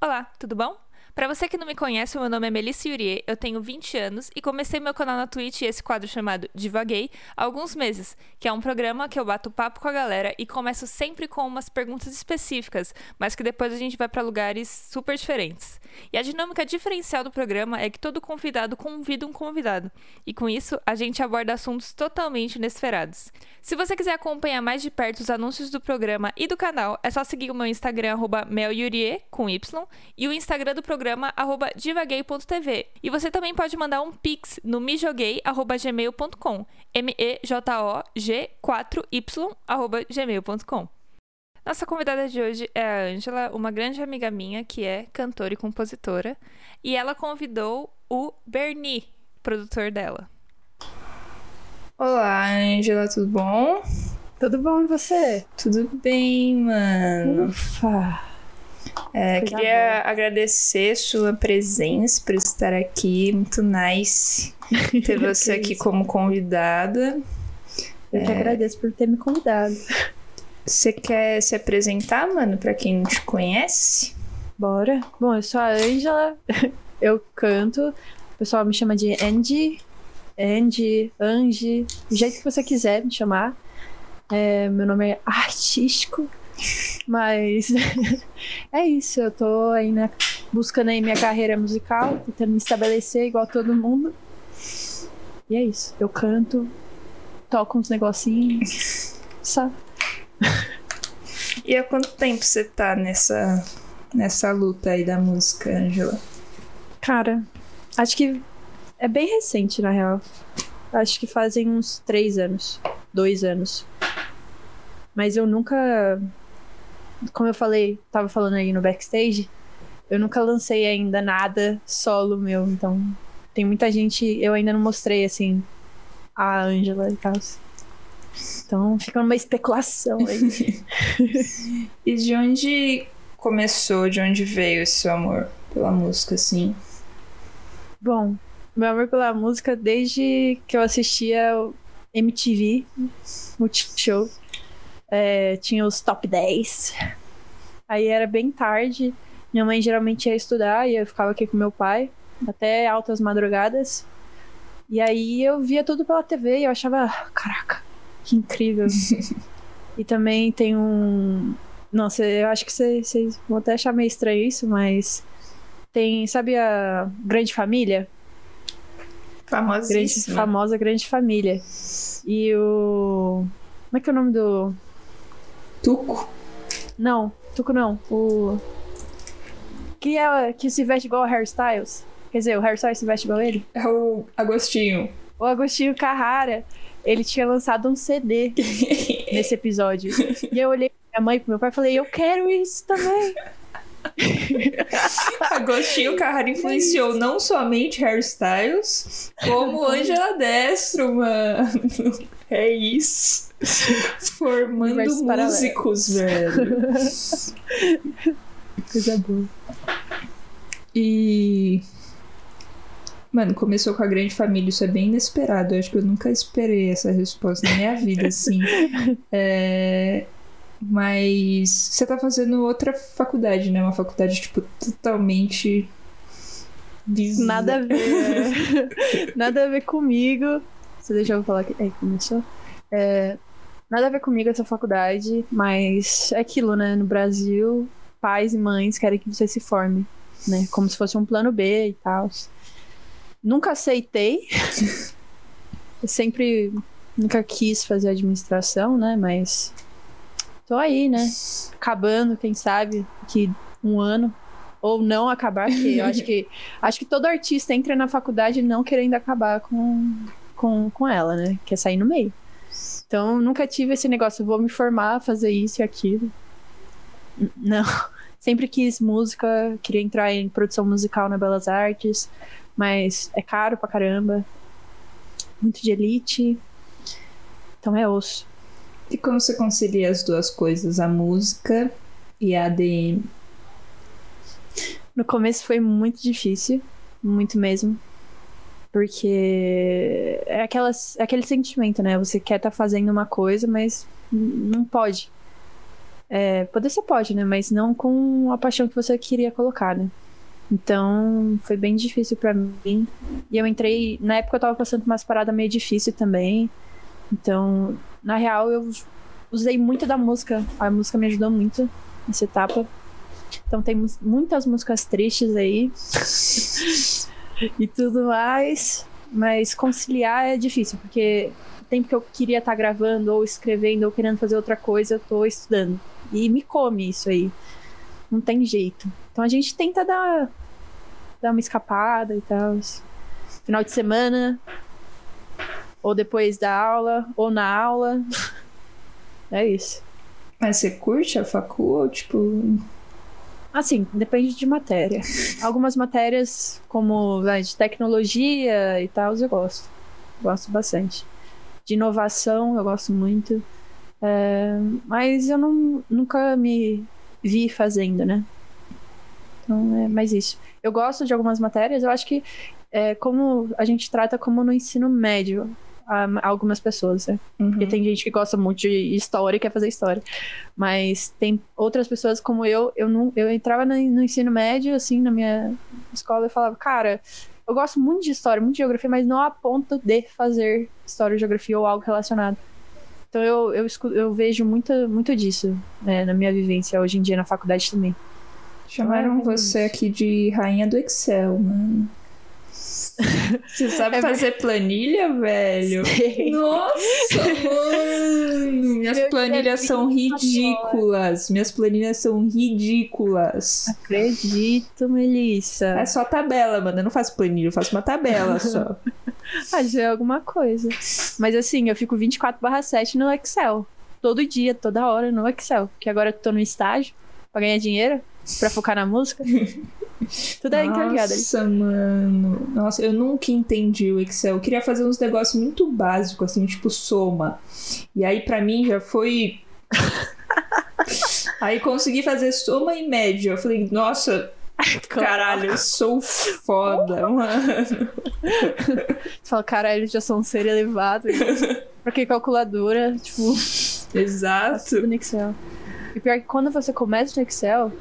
Olá, tudo bom? Para você que não me conhece, meu nome é Melissa Yurie, eu tenho 20 anos e comecei meu canal na Twitch e esse quadro chamado Divaguei há alguns meses, que é um programa que eu bato papo com a galera e começo sempre com umas perguntas específicas, mas que depois a gente vai para lugares super diferentes. E a dinâmica diferencial do programa é que todo convidado convida um convidado, e com isso a gente aborda assuntos totalmente inesperados. Se você quiser acompanhar mais de perto os anúncios do programa e do canal, é só seguir o meu Instagram, melyurie, com Y, e o Instagram do programa programa arroba divaguei.tv. E você também pode mandar um pix no mijoguei.gmail.com. M-E-J-O-G-4-Y arroba gmail.com. Nossa convidada de hoje é a Ângela, uma grande amiga minha que é cantora e compositora. E ela convidou o Bernie, produtor dela. Olá, Ângela, tudo bom? Tudo bom e você? Tudo bem, mano. Ufa! É, queria agradecer sua presença por estar aqui. Muito nice ter você aqui como convidada. Eu que é... agradeço por ter me convidado. Você quer se apresentar, mano, para quem não te conhece? Bora. Bom, eu sou a Ângela, eu canto. O pessoal me chama de Andy, Andy, Angie, do jeito que você quiser me chamar. É, meu nome é artístico, mas é isso, eu tô aí né, buscando aí minha carreira musical, tentando me estabelecer igual todo mundo. E é isso. Eu canto, toco uns negocinhos, sabe? E há quanto tempo você tá nessa, nessa luta aí da música, Angela? Cara, acho que é bem recente, na real. Acho que fazem uns três anos, dois anos. Mas eu nunca como eu falei, tava falando aí no backstage, eu nunca lancei ainda nada solo meu, então tem muita gente, eu ainda não mostrei assim a Ângela e tal. Então fica uma especulação aí. e de onde começou, de onde veio esse seu amor pela música, assim? Bom, meu amor pela música desde que eu assistia MTV, Multishow. É, tinha os top 10. Aí era bem tarde. Minha mãe geralmente ia estudar e eu ficava aqui com meu pai até altas madrugadas. E aí eu via tudo pela TV e eu achava, caraca, que incrível. e também tem um. Nossa, eu acho que vocês vão até achar meio estranho isso, mas tem, sabe a Grande Família? Famosíssima. Grande, famosa Grande Família. E o. Como é que é o nome do. Tuco? Não, Tuco não. O. Que é que se veste igual o Hairstyles. Quer dizer, o Hairstyles se veste igual ele? É o Agostinho. O Agostinho Carrara. Ele tinha lançado um CD nesse episódio. E eu olhei pra minha mãe e pro meu pai e falei, eu quero isso também. Agostinho Carrara influenciou não somente hairstyles, como Angela Destro, mano. É isso. Formando músicos, velho. Coisa boa. E. Mano, começou com a grande família, isso é bem inesperado. Eu acho que eu nunca esperei essa resposta na minha vida, assim. É... Mas você tá fazendo outra faculdade, né? Uma faculdade, tipo, totalmente. Bizarra. Nada a ver. Nada a ver comigo. Você deixa eu falar que. Aí, começou? É, nada a ver comigo essa faculdade, mas é aquilo, né? No Brasil, pais e mães querem que você se forme, né? Como se fosse um plano B e tal. Nunca aceitei. eu sempre. Nunca quis fazer administração, né? Mas tô aí, né? Acabando, quem sabe, que um ano. Ou não acabar, que eu acho que. acho que todo artista entra na faculdade não querendo acabar com, com, com ela, né? Quer sair no meio. Então, nunca tive esse negócio, vou me formar, fazer isso e aquilo. Não. Sempre quis música, queria entrar em produção musical na Belas Artes, mas é caro pra caramba. Muito de elite. Então é osso. E como você concilia as duas coisas, a música e a ADM? No começo foi muito difícil, muito mesmo. Porque é, aquelas, é aquele sentimento, né? Você quer estar tá fazendo uma coisa, mas não pode. É, poder você pode, né? Mas não com a paixão que você queria colocar, né? Então, foi bem difícil para mim. E eu entrei. Na época eu tava passando por umas paradas meio difícil também. Então, na real, eu usei muito da música. A música me ajudou muito nessa etapa. Então, tem muitas músicas tristes aí. e tudo mais. Mas conciliar é difícil, porque o tempo que eu queria estar tá gravando, ou escrevendo, ou querendo fazer outra coisa, eu tô estudando. E me come isso aí. Não tem jeito. Então a gente tenta dar, dar uma escapada e tal. Final de semana, ou depois da aula, ou na aula. é isso. Mas você curte a facu ou tipo. Assim, depende de matéria. Algumas matérias, como vai, de tecnologia e tal, eu gosto. Gosto bastante. De inovação, eu gosto muito. É, mas eu não, nunca me vi fazendo, né? Então é mais isso. Eu gosto de algumas matérias, eu acho que é, como a gente trata como no ensino médio a, algumas pessoas, né? Uhum. Porque tem gente que gosta muito de história e quer fazer história. Mas tem outras pessoas como eu, eu não eu entrava no, no ensino médio, assim, na minha escola e falava, cara, eu gosto muito de história, muito de geografia, mas não a ponto de fazer história, geografia ou algo relacionado. Então eu, eu, eu vejo muito, muito disso né, na minha vivência hoje em dia na faculdade também. Chamaram você aqui de rainha do Excel, mano. Você sabe é fazer planilha, velho? Sei. Nossa, mano! Minhas planilhas são ridículas. Minhas planilhas são ridículas. Acredito, Melissa. É só tabela, mano. Eu não faço planilha, eu faço uma tabela só. ah, já é alguma coisa. Mas assim, eu fico 24/7 no Excel. Todo dia, toda hora no Excel. Porque agora eu tô no estágio pra ganhar dinheiro, pra focar na música. Tudo é interligado. Nossa, mano. Nossa, eu nunca entendi o Excel. Eu queria fazer uns negócios muito básicos, assim, tipo soma. E aí, para mim, já foi. aí consegui fazer soma e média. Eu falei, nossa, Caralho, eu sou foda, mano. Você fala, caralho, já sou um ser elevado. pra que calculadora? Tipo. Exato. no Excel. E pior que quando você começa no Excel,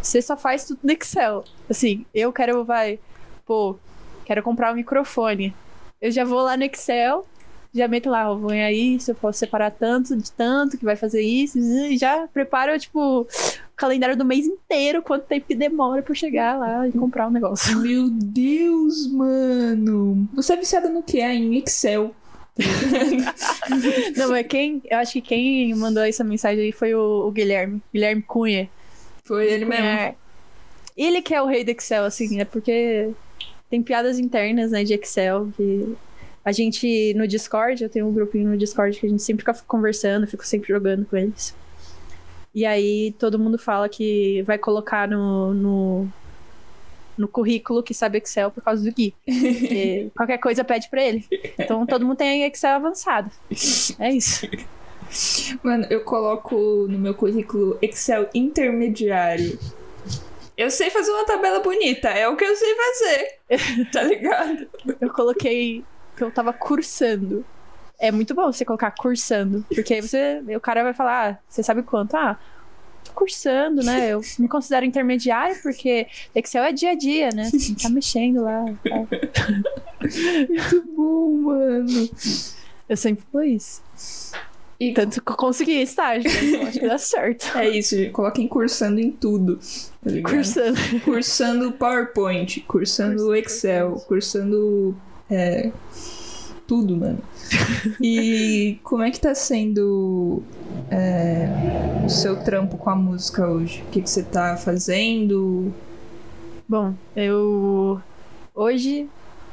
você só faz tudo no Excel. Assim, eu quero, vai, pô, quero comprar um microfone. Eu já vou lá no Excel, já meto lá, vou aí, se eu posso separar tanto de tanto, que vai fazer isso, e já preparo, tipo, o calendário do mês inteiro, quanto tempo demora pra chegar lá e comprar um negócio. Meu Deus, mano! Você é viciada no que? É em Excel. Não, mas quem. Eu acho que quem mandou essa mensagem aí foi o, o Guilherme. Guilherme Cunha. Foi ele mesmo. É. Ele que é o rei do Excel, assim, é porque tem piadas internas, né, de Excel, que a gente, no Discord, eu tenho um grupinho no Discord que a gente sempre fica conversando, fico sempre jogando com eles. E aí todo mundo fala que vai colocar no, no, no currículo que sabe Excel por causa do Gui. qualquer coisa pede pra ele. Então todo mundo tem Excel avançado. É isso. Mano, eu coloco no meu currículo Excel intermediário. Eu sei fazer uma tabela bonita, é o que eu sei fazer. tá ligado? Eu coloquei que eu tava cursando. É muito bom você colocar cursando, porque aí você, o cara vai falar, ah, você sabe quanto? Ah, tô cursando, né? Eu me considero intermediário porque Excel é dia a dia, né? Você tá mexendo lá. Tá. muito bom, mano. Eu sempre fui isso. E tanto que eu consegui estágio, então acho que dá certo. É isso, coloquem cursando em tudo. Tá cursando. Cursando PowerPoint, cursando, cursando Excel, cursando. É, tudo, mano. e como é que tá sendo é, o seu trampo com a música hoje? O que, que você tá fazendo? Bom, eu. Hoje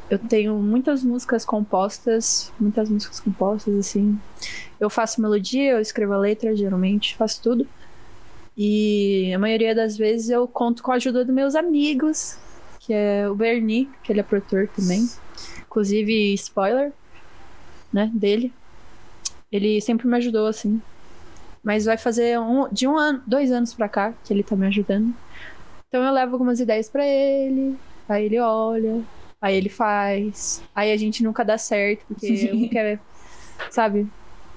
eu tenho muitas músicas compostas, muitas músicas compostas, assim. Eu faço melodia, eu escrevo a letra, geralmente, faço tudo. E a maioria das vezes eu conto com a ajuda dos meus amigos, que é o Bernie, que ele é produtor também. Inclusive, spoiler, né, dele. Ele sempre me ajudou, assim. Mas vai fazer um, de um ano, dois anos pra cá que ele tá me ajudando. Então eu levo algumas ideias para ele, aí ele olha, Aí ele faz. Aí a gente nunca dá certo, porque um quer, sabe?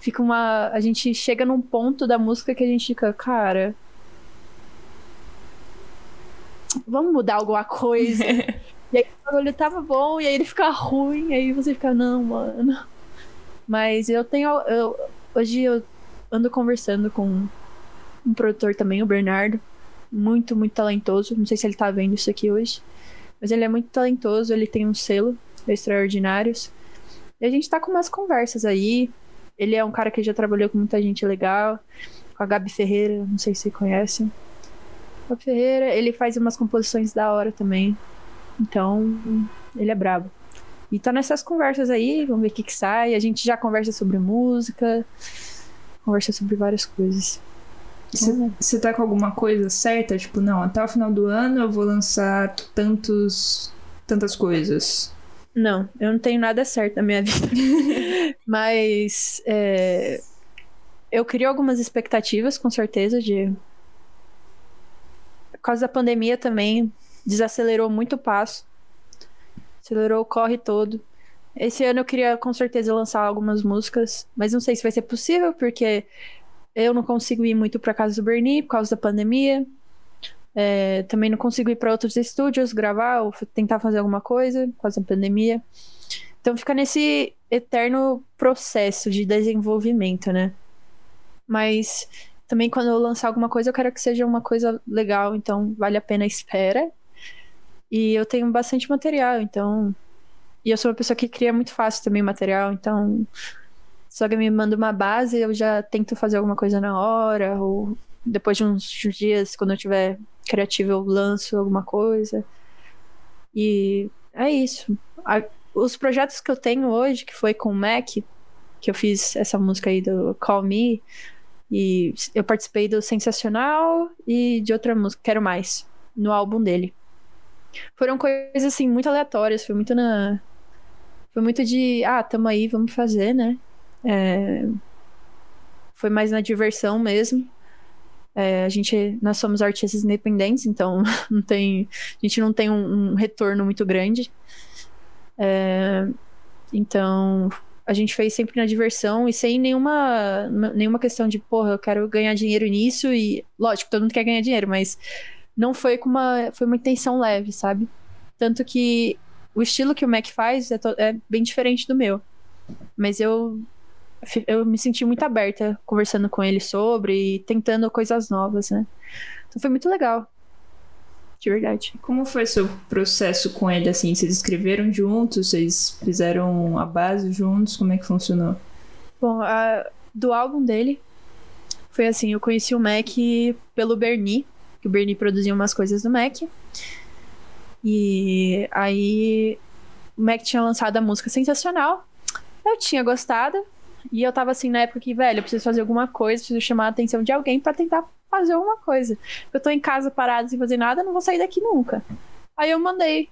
fica uma. A gente chega num ponto da música que a gente fica, cara. Vamos mudar alguma coisa. e aí o olho tava bom, e aí ele fica ruim, e aí você fica, não, mano. Mas eu tenho. Eu, hoje eu ando conversando com um produtor também, o Bernardo. Muito, muito talentoso. Não sei se ele tá vendo isso aqui hoje. Mas ele é muito talentoso, ele tem um selo extraordinários. E a gente tá com umas conversas aí. Ele é um cara que já trabalhou com muita gente legal. Com a Gabi Ferreira, não sei se você conhece. Gabi Ferreira, ele faz umas composições da hora também. Então, ele é brabo. E tá nessas conversas aí, vamos ver o que, que sai. A gente já conversa sobre música, conversa sobre várias coisas. Você tá com alguma coisa certa? Tipo, não, até o final do ano eu vou lançar tantos, tantas coisas. Não, eu não tenho nada certo na minha vida. Mas é, eu crio algumas expectativas, com certeza, de. Por causa da pandemia também, desacelerou muito o passo. Acelerou o corre todo. Esse ano eu queria com certeza lançar algumas músicas, mas não sei se vai ser possível, porque eu não consigo ir muito para casa do Bernie por causa da pandemia. É, também não consigo ir para outros estúdios gravar ou tentar fazer alguma coisa por causa da pandemia. Então fica nesse eterno processo de desenvolvimento, né? Mas também quando eu lançar alguma coisa, eu quero que seja uma coisa legal, então vale a pena a espera. E eu tenho bastante material, então. E eu sou uma pessoa que cria muito fácil também material, então. Se alguém me manda uma base, eu já tento fazer alguma coisa na hora, ou depois de uns dias, quando eu tiver criativo, eu lanço alguma coisa. E é isso. A, os projetos que eu tenho hoje, que foi com o Mac, que eu fiz essa música aí do Call Me, e eu participei do Sensacional e de outra música, Quero Mais, no álbum dele. Foram coisas assim muito aleatórias, foi muito na foi muito de, ah, tamo aí, vamos fazer, né? É... Foi mais na diversão mesmo. É, a gente, nós somos artistas independentes, então não tem, a gente não tem um, um retorno muito grande. É, então a gente fez sempre na diversão e sem nenhuma, nenhuma questão de, porra, eu quero ganhar dinheiro nisso e, lógico, todo mundo quer ganhar dinheiro, mas não foi com uma, foi uma intenção leve, sabe? Tanto que o estilo que o Mac faz é, é bem diferente do meu. Mas eu eu me senti muito aberta conversando com ele sobre e tentando coisas novas, né? Então foi muito legal. De verdade. Como foi seu processo com ele, assim? Vocês escreveram juntos? Vocês fizeram a base juntos? Como é que funcionou? Bom, a, do álbum dele, foi assim, eu conheci o Mac pelo Bernie, que o Bernie produzia umas coisas no Mac. E aí o Mac tinha lançado a música Sensacional. Eu tinha gostado, e eu tava assim na época que, velho, eu preciso fazer alguma coisa, preciso chamar a atenção de alguém para tentar fazer alguma coisa. Eu tô em casa parado sem fazer nada, não vou sair daqui nunca. Aí eu mandei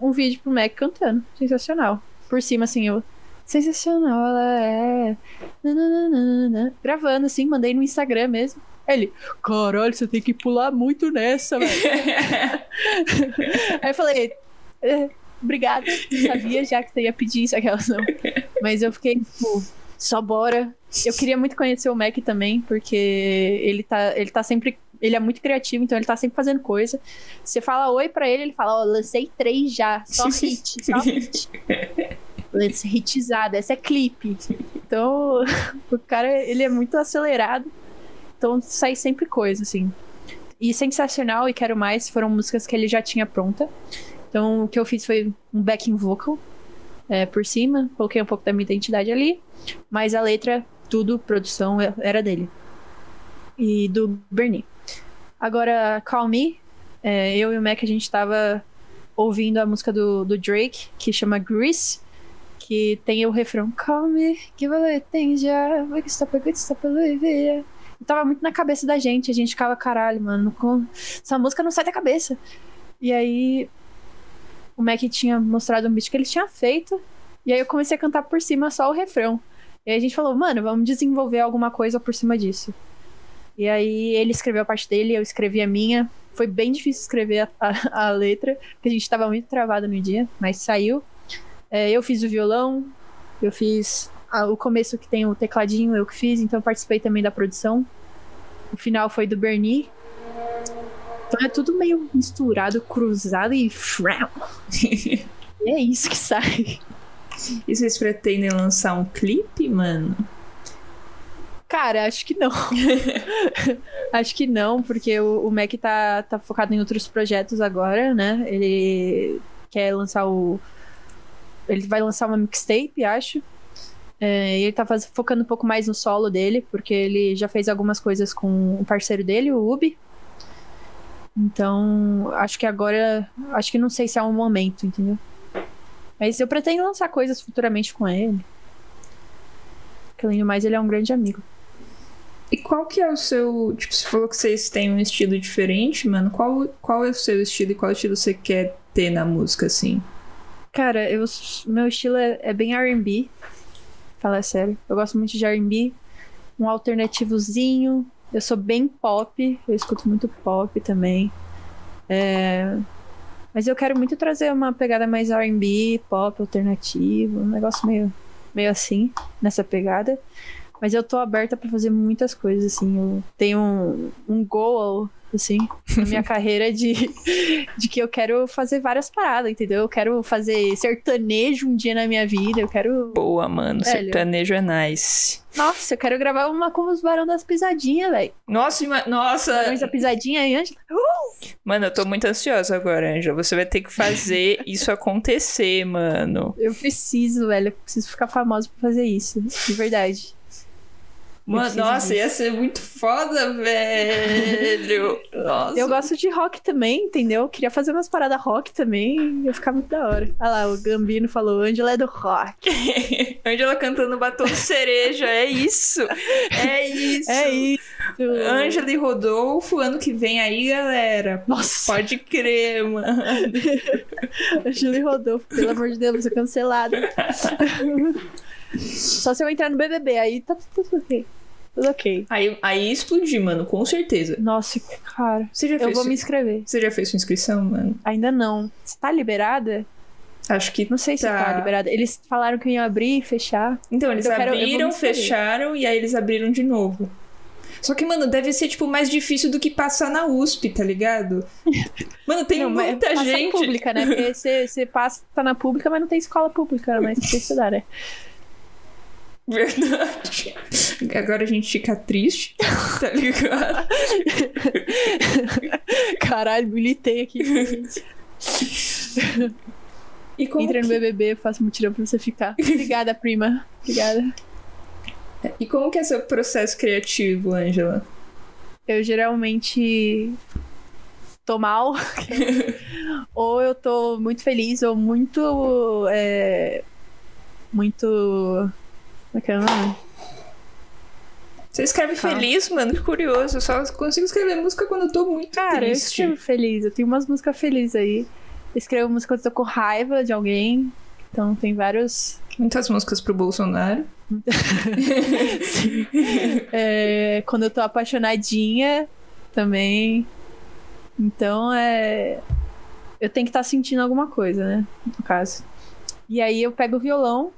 um vídeo pro Mac cantando. Sensacional. Por cima, assim, eu. Sensacional, ela é. Nananana. Gravando, assim, mandei no Instagram mesmo. Ele, caralho, você tem que pular muito nessa, velho. Aí eu falei, é, obrigada, sabia já que você ia pedir isso, aquela não. Mas eu fiquei, tipo, só bora. Eu queria muito conhecer o Mac também, porque ele tá, ele tá sempre. Ele é muito criativo, então ele tá sempre fazendo coisa. Você fala oi pra ele, ele fala: Ó, oh, lancei três já, só hit, só hit. Lancei hitizada, essa é clipe. Então, o cara, ele é muito acelerado. Então, sai sempre coisa, assim. E Sensacional e Quero Mais foram músicas que ele já tinha pronta. Então, o que eu fiz foi um backing vocal é, por cima, coloquei um pouco da minha identidade ali, mas a letra, tudo, produção, é, era dele. E do Bernie. Agora, Call Me, é, eu e o Mac, a gente tava ouvindo a música do, do Drake, que chama Grease, que tem o refrão Call me, give a things já, we can stop a good stop a live Tava muito na cabeça da gente, a gente ficava, caralho, mano, com... essa música não sai da cabeça. E aí o Mac tinha mostrado um beat que ele tinha feito. E aí eu comecei a cantar por cima só o refrão. E aí a gente falou, mano, vamos desenvolver alguma coisa por cima disso. E aí ele escreveu a parte dele, eu escrevi a minha. Foi bem difícil escrever a, a, a letra, porque a gente tava muito travado no dia, mas saiu. É, eu fiz o violão, eu fiz a- o começo que tem o tecladinho eu que fiz, então participei também da produção. O final foi do Bernie. Então é tudo meio misturado, cruzado e. e é isso que sai. E vocês pretendem lançar um clipe, mano? Cara, acho que não. acho que não, porque o, o Mac tá, tá focado em outros projetos agora, né? Ele quer lançar o. Ele vai lançar uma mixtape, acho. É, e ele tá faz- focando um pouco mais no solo dele, porque ele já fez algumas coisas com o parceiro dele, o Ubi. Então, acho que agora. Acho que não sei se é um momento, entendeu? Mas eu pretendo lançar coisas futuramente com ele. Porque além do mais, ele é um grande amigo. E qual que é o seu. Tipo, você falou que vocês têm um estilo diferente, mano. Qual, qual é o seu estilo e qual estilo você quer ter na música, assim? Cara, eu, meu estilo é, é bem RB. Fala sério. Eu gosto muito de RB. Um alternativozinho. Eu sou bem pop. Eu escuto muito pop também. É, Mas eu quero muito trazer uma pegada mais RB, pop, alternativo. Um negócio meio, meio assim, nessa pegada. Mas eu tô aberta pra fazer muitas coisas, assim. Eu tenho um, um goal, assim, na minha carreira de, de que eu quero fazer várias paradas, entendeu? Eu quero fazer sertanejo um dia na minha vida. Eu quero. Boa, mano. Velho. Sertanejo é nice. Nossa, eu quero gravar uma com os Barão das Pisadinhas, velho. Nossa, ima- nossa. Barões da Pisadinha e Ângela. Mano, eu tô muito ansiosa agora, Ângela. Você vai ter que fazer isso acontecer, mano. Eu preciso, velho. Eu preciso ficar famosa pra fazer isso. De verdade. Mano, nossa, disso. ia ser muito foda, velho. Nossa. Eu gosto de rock também, entendeu? Queria fazer umas paradas rock também. Ia ficar muito da hora. Olha lá, o Gambino falou: Ângela é do rock. Ângela cantando batom de cereja, é isso. É isso. É isso. Ângela e Rodolfo, ano que vem aí, galera. Nossa, Pode crer, mano. Ângela e Rodolfo, pelo amor de Deus, vou ser cancelada. Só se eu entrar no BBB, aí tá tudo ok. Ok. Aí, aí explodir, mano, com certeza. Nossa, cara. Você já Eu fez, vou me inscrever. Você já fez sua inscrição, mano? Ainda não. Você tá liberada? Acho que. Não sei se Tá. tá liberada. Eles falaram que iam abrir e fechar. Então, eles Eu quero- abriram, inscrever. fecharam e aí eles abriram de novo. Só que, mano, deve ser, tipo, mais difícil do que passar na USP, tá ligado? Mano, tem não, mas muita gente. pública, né? Porque você, você passa tá na pública, mas não tem escola pública pra você estudar, né? Verdade. Agora a gente fica triste, tá ligado? Caralho, militei aqui. E como, Entra no que, BBB, eu faço mutirão pra você ficar. Obrigada, prima. Obrigada. e como que é seu processo criativo, Ângela? Eu geralmente tô mal. ou eu tô muito feliz, ou muito. É, muito. Como é é nome? Você escreve Fala. feliz, mano? Que curioso. Eu só consigo escrever música quando eu tô muito Cara, eu triste. escrevo feliz. Eu tenho umas músicas felizes aí. Eu escrevo música quando eu tô com raiva de alguém. Então tem vários. Muitas músicas pro Bolsonaro. Sim. É, quando eu tô apaixonadinha também. Então é. Eu tenho que estar sentindo alguma coisa, né? No caso. E aí eu pego o violão,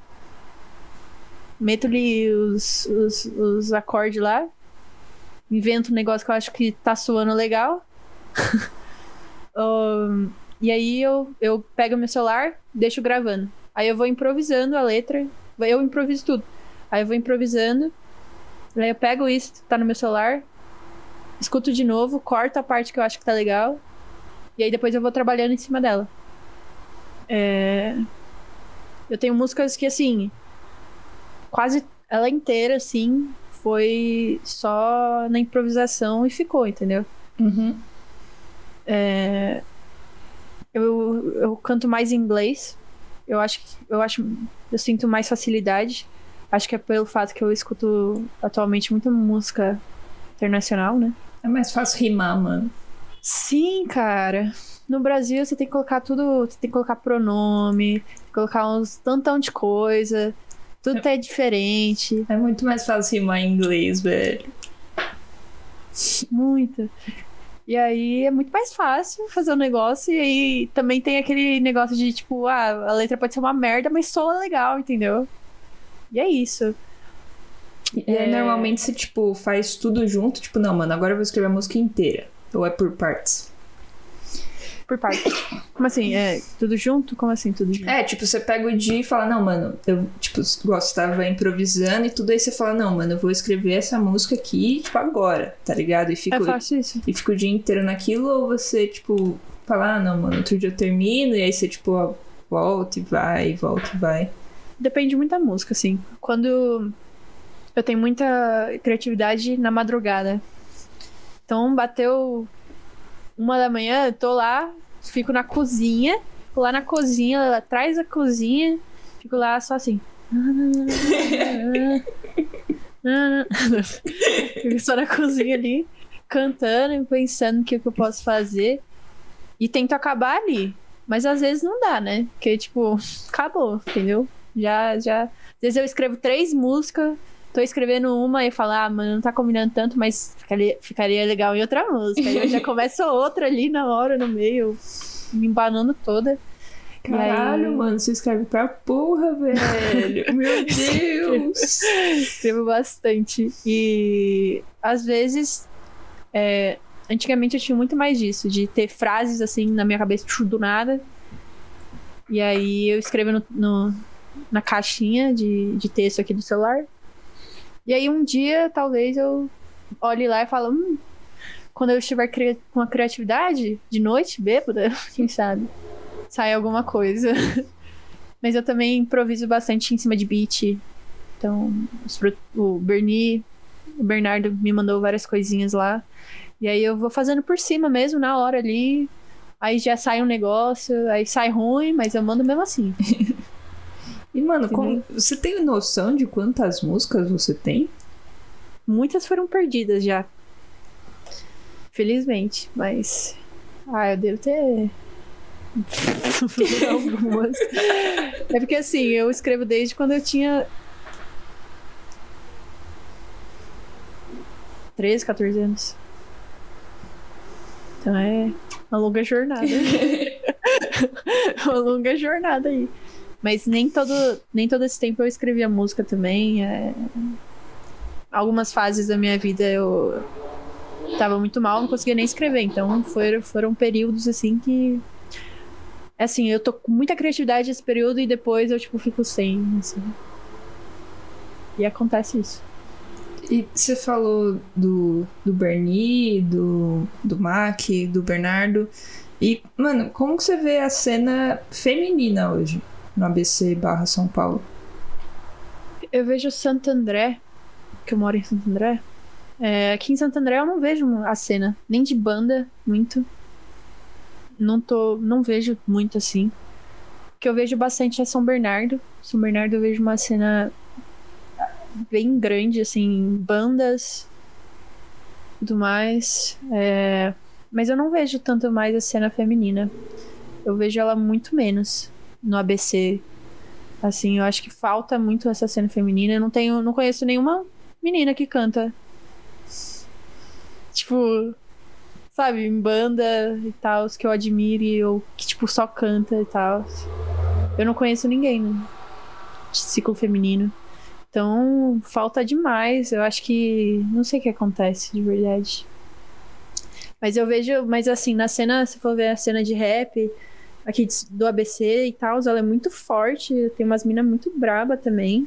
meto-lhe os, os, os acordes lá, invento um negócio que eu acho que tá soando legal. Ahn, e aí eu, eu pego meu celular, deixo gravando. Aí eu vou improvisando a letra. Eu improviso tudo. Aí eu vou improvisando. Aí eu pego isso, tá no meu celular, escuto de novo, corto a parte que eu acho que tá legal. E aí depois eu vou trabalhando em cima dela. É, Eu tenho músicas que, assim, quase ela inteira, assim, foi só na improvisação e ficou, entendeu? Uhum. É, Eu, eu canto mais em inglês. Eu acho que eu acho eu sinto mais facilidade. Acho que é pelo fato que eu escuto atualmente muita música internacional, né? É mais fácil rimar, mano. Sim, cara. No Brasil você tem que colocar tudo, você tem que colocar pronome, colocar uns tantão de coisa. Tudo é diferente, É muito mais fácil rimar em inglês, velho. muito. E aí é muito mais fácil fazer o negócio. E aí também tem aquele negócio de tipo, ah, a letra pode ser uma merda, mas soa legal, entendeu? E é isso. E aí, É. normalmente, você, tipo, faz tudo junto. Tipo, não, mano, agora eu vou escrever a música inteira. Ou é por partes? Por parte. Como assim? É tudo junto? Como assim tudo junto? É, tipo, você pega o dia e fala, não, mano, eu, tipo, gostava improvisando e tudo, aí você fala, não, mano, eu vou escrever essa música aqui, tipo, agora, tá ligado? E fica, Eu faço isso. e fica o dia inteiro naquilo, ou você, tipo, fala, ah, não, mano, outro dia eu termino, e aí você, tipo, ó, volta e vai, volta e vai. Depende muito da música, assim. Quando eu tenho muita criatividade na madrugada. Então, bateu uma da manhã, eu tô lá, fico na cozinha, fico lá na cozinha, lá atrás da cozinha, fico lá só assim. fico só na cozinha ali, cantando e pensando o que, que eu posso fazer. E tento acabar ali. Mas às vezes não dá, né? Porque, tipo, acabou, entendeu? Já, já. Às vezes eu escrevo três músicas, tô escrevendo uma e falo, ah, mano, não tá combinando tanto, mas ficaria, ficaria legal em outra música. Aí eu já começo outra ali na hora, no meio, me embanando toda. E aí- Caralho, mano, você escreve pra porra, velho. Meu Deus. Escrevo bastante. E às vezes. é, antigamente eu tinha muito mais disso, de ter frases assim na minha cabeça tipo, do nada. E aí eu escrevo no, no- na caixinha de, de texto aqui do celular. E aí um dia, talvez, eu olhe lá e falo. Hum, quando eu estiver cri- com a criatividade, de noite, bêbada, quem sabe? Sai alguma coisa. Mas eu também improviso bastante em cima de beat. Então, o Berni, o Bernardo me mandou várias coisinhas lá. E aí eu vou fazendo por cima mesmo, na hora ali. Aí já sai um negócio, aí sai ruim, mas eu mando mesmo assim. E, mano, como- você tem noção de quantas músicas você tem? Muitas foram perdidas já. Felizmente, mas. Ah, eu devo ter. Algumas. É porque assim, eu escrevo desde quando eu tinha. 13, 14 anos. Então é uma longa jornada. uma longa jornada aí. Mas nem todo, nem todo esse tempo eu escrevia música também. é algumas fases da minha vida eu tava muito mal, não conseguia nem escrever. Então foram, foram períodos assim que. Assim, eu tô com muita criatividade nesse período e depois eu, tipo, fico sem, assim. E acontece isso. E você falou do, do Bernie, do, do Mac, do Bernardo. E, mano, como que você vê a cena feminina hoje no ABC barra São Paulo? Eu vejo Santo André, que eu moro em Santo André. É, aqui em Santo André eu não vejo a cena, nem de banda, muito. Não tô, não vejo muito assim. O que eu vejo bastante é São Bernardo. São Bernardo eu vejo uma cena bem grande, assim, bandas, tudo mais. É, mas eu não vejo tanto mais a cena feminina. Eu vejo ela muito menos no ABC. Assim, eu acho que falta muito essa cena feminina. Eu não tenho, não conheço nenhuma menina que canta. Tipo, sabe, em banda e tal, que eu admire ou que tipo só canta e tal. Eu não conheço ninguém né, de ciclo feminino. Então, falta demais. Eu acho que não sei o que acontece de verdade. Mas eu vejo, mas assim, na cena, se for ver a cena de rap, aqui do ABC e tal, ela é muito forte. Tem umas minas muito braba também.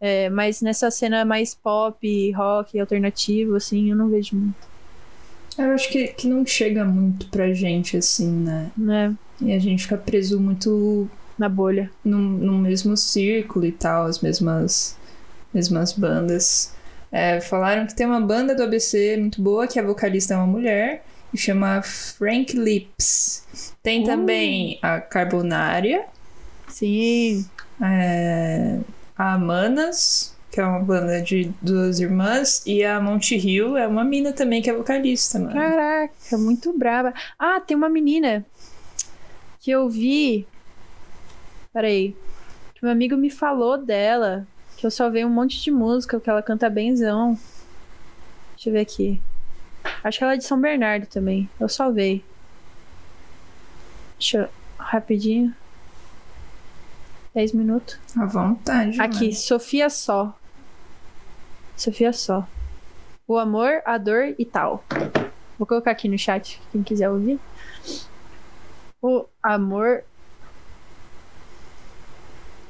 É, mas nessa cena mais pop, rock, alternativo, assim, eu não vejo muito, Eu acho que, que não chega muito pra gente, assim, né? né? E a gente fica preso muito Na bolha. num, num mesmo círculo e tal, as mesmas, mesmas bandas. É, falaram que tem uma banda do ABC muito boa, que a vocalista é uma mulher, chama Frank Lips. Tem Uh. também a Carbonária, Sim. é, a Manas, que é uma banda de duas irmãs, e a Monte Rio é uma mina também que é vocalista, mano. Caraca, muito braba. Ah, tem uma menina que eu vi. Peraí. Que meu amigo me falou dela. Que eu só vi um monte de música, que ela canta benzão. Deixa eu ver aqui. Acho que ela é de São Bernardo também. Eu salvei. Deixa eu. Rapidinho. 10 minutos. À vontade. Aqui. Sofia Só. Sofia Só. O amor, a dor e tal. Vou colocar aqui no chat, quem quiser ouvir. O amor,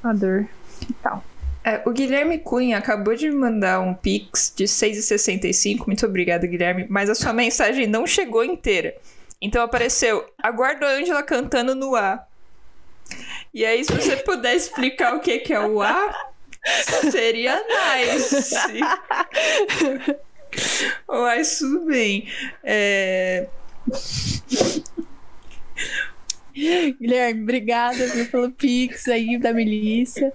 a dor e tal. É, o Guilherme Cunha acabou de me mandar um pix de 6,65. Muito obrigada, Guilherme. Mas a sua mensagem não chegou inteira. Então apareceu, aguardo a Ângela cantando no A. E aí, se você puder explicar o que que é o A, seria nice. Mas tudo bem. É... Guilherme, obrigada viu, pelo pix aí da Melissa.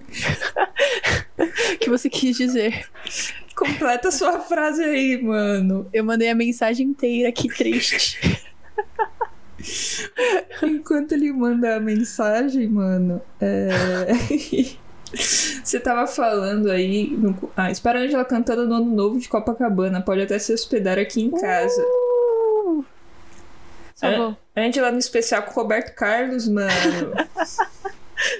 que você quis dizer? Completa sua frase aí, mano. Eu mandei a mensagem inteira, que triste. Enquanto ele manda a mensagem, mano, é... Você tava falando aí. No... Ah, espera a Angela cantando no ano novo de Copacabana. Pode até se hospedar aqui em casa. Uh! Só vou. Angela no especial com o Roberto Carlos, mano.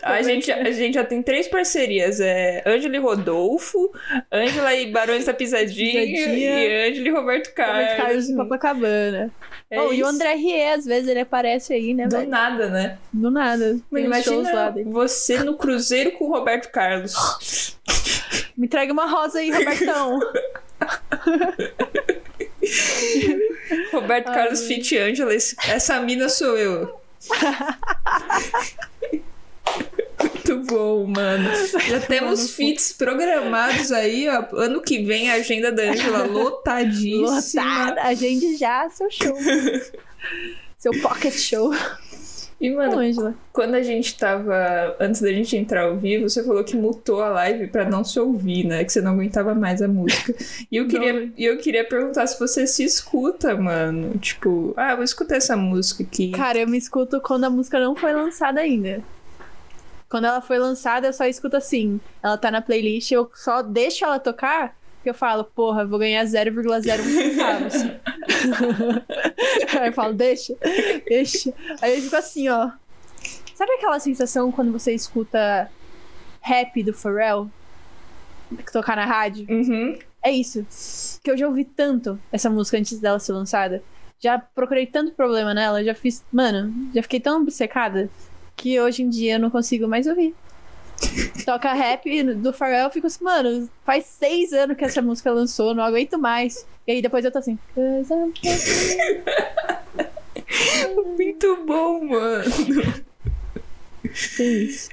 A gente, a gente já tem três parcerias. É Ângela e Rodolfo, Ângela e Barões da Pisadinha, Pisadinha. e Ângela e Roberto Carlos. Roberto Carlos em Copacabana. É oh, e o. André Rie, às vezes ele aparece aí, né, Do velho? nada, né? Do nada. Lá Imagina você no cruzeiro com o Roberto Carlos. Me entrega uma rosa aí, Robertão. Roberto Ai, Carlos gente. Fit Ângela, esse- essa mina sou eu. Muito bom, mano. Já temos fits programados aí, ó. Ano que vem a agenda da Ângela lotadíssima. Lotada. Agende já seu show. seu pocket show. E, mano, Não, Ângela. quando a gente tava. Antes da gente entrar ao vivo, você falou que mutou a live pra não se ouvir, né? Que você não aguentava mais a música. E eu queria, e eu queria perguntar se você se escuta, mano. Tipo, ah, vou escutar essa música aqui. Cara, eu me escuto quando a música não foi lançada ainda. Quando ela foi lançada, eu só escuto assim. Ela tá na playlist, eu só deixo ela tocar, que eu falo, porra, vou ganhar 0,01 centavos. Aí eu falo, deixa, deixa. Aí eu fico assim, ó. Sabe aquela sensação quando você escuta rap do Pharrell? Que tocar na rádio? Uhum. É isso. Que eu já ouvi tanto essa música antes dela ser lançada. Já procurei tanto problema nela, já fiz. Mano, já fiquei tão obcecada que hoje em dia eu não consigo mais ouvir. Toca rap do Pharrell, eu fico assim, mano, faz seis anos que essa música lançou, não aguento mais. E aí depois eu tô assim. "Cause I'm Muito bom, mano. Tem isso.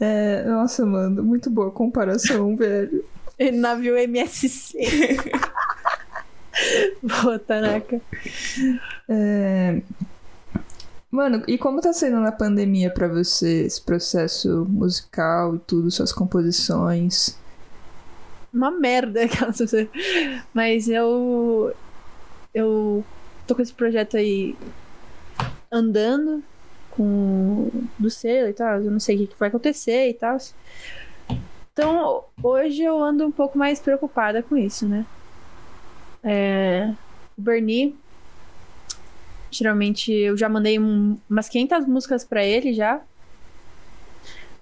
É, nossa, mano, muito boa comparação, velho. Navio MSC. Boa, Tanaka. É... Mano, e como tá sendo na pandemia pra você esse processo musical e tudo, suas composições? uma merda aquela coisa. Mas eu. Eu tô com esse projeto aí andando com do selo e tal. Eu não sei o que que vai acontecer e tal. Então, hoje eu ando um pouco mais preocupada com isso, né? É, o Bernie. Geralmente eu já mandei um- umas 500 músicas pra ele já.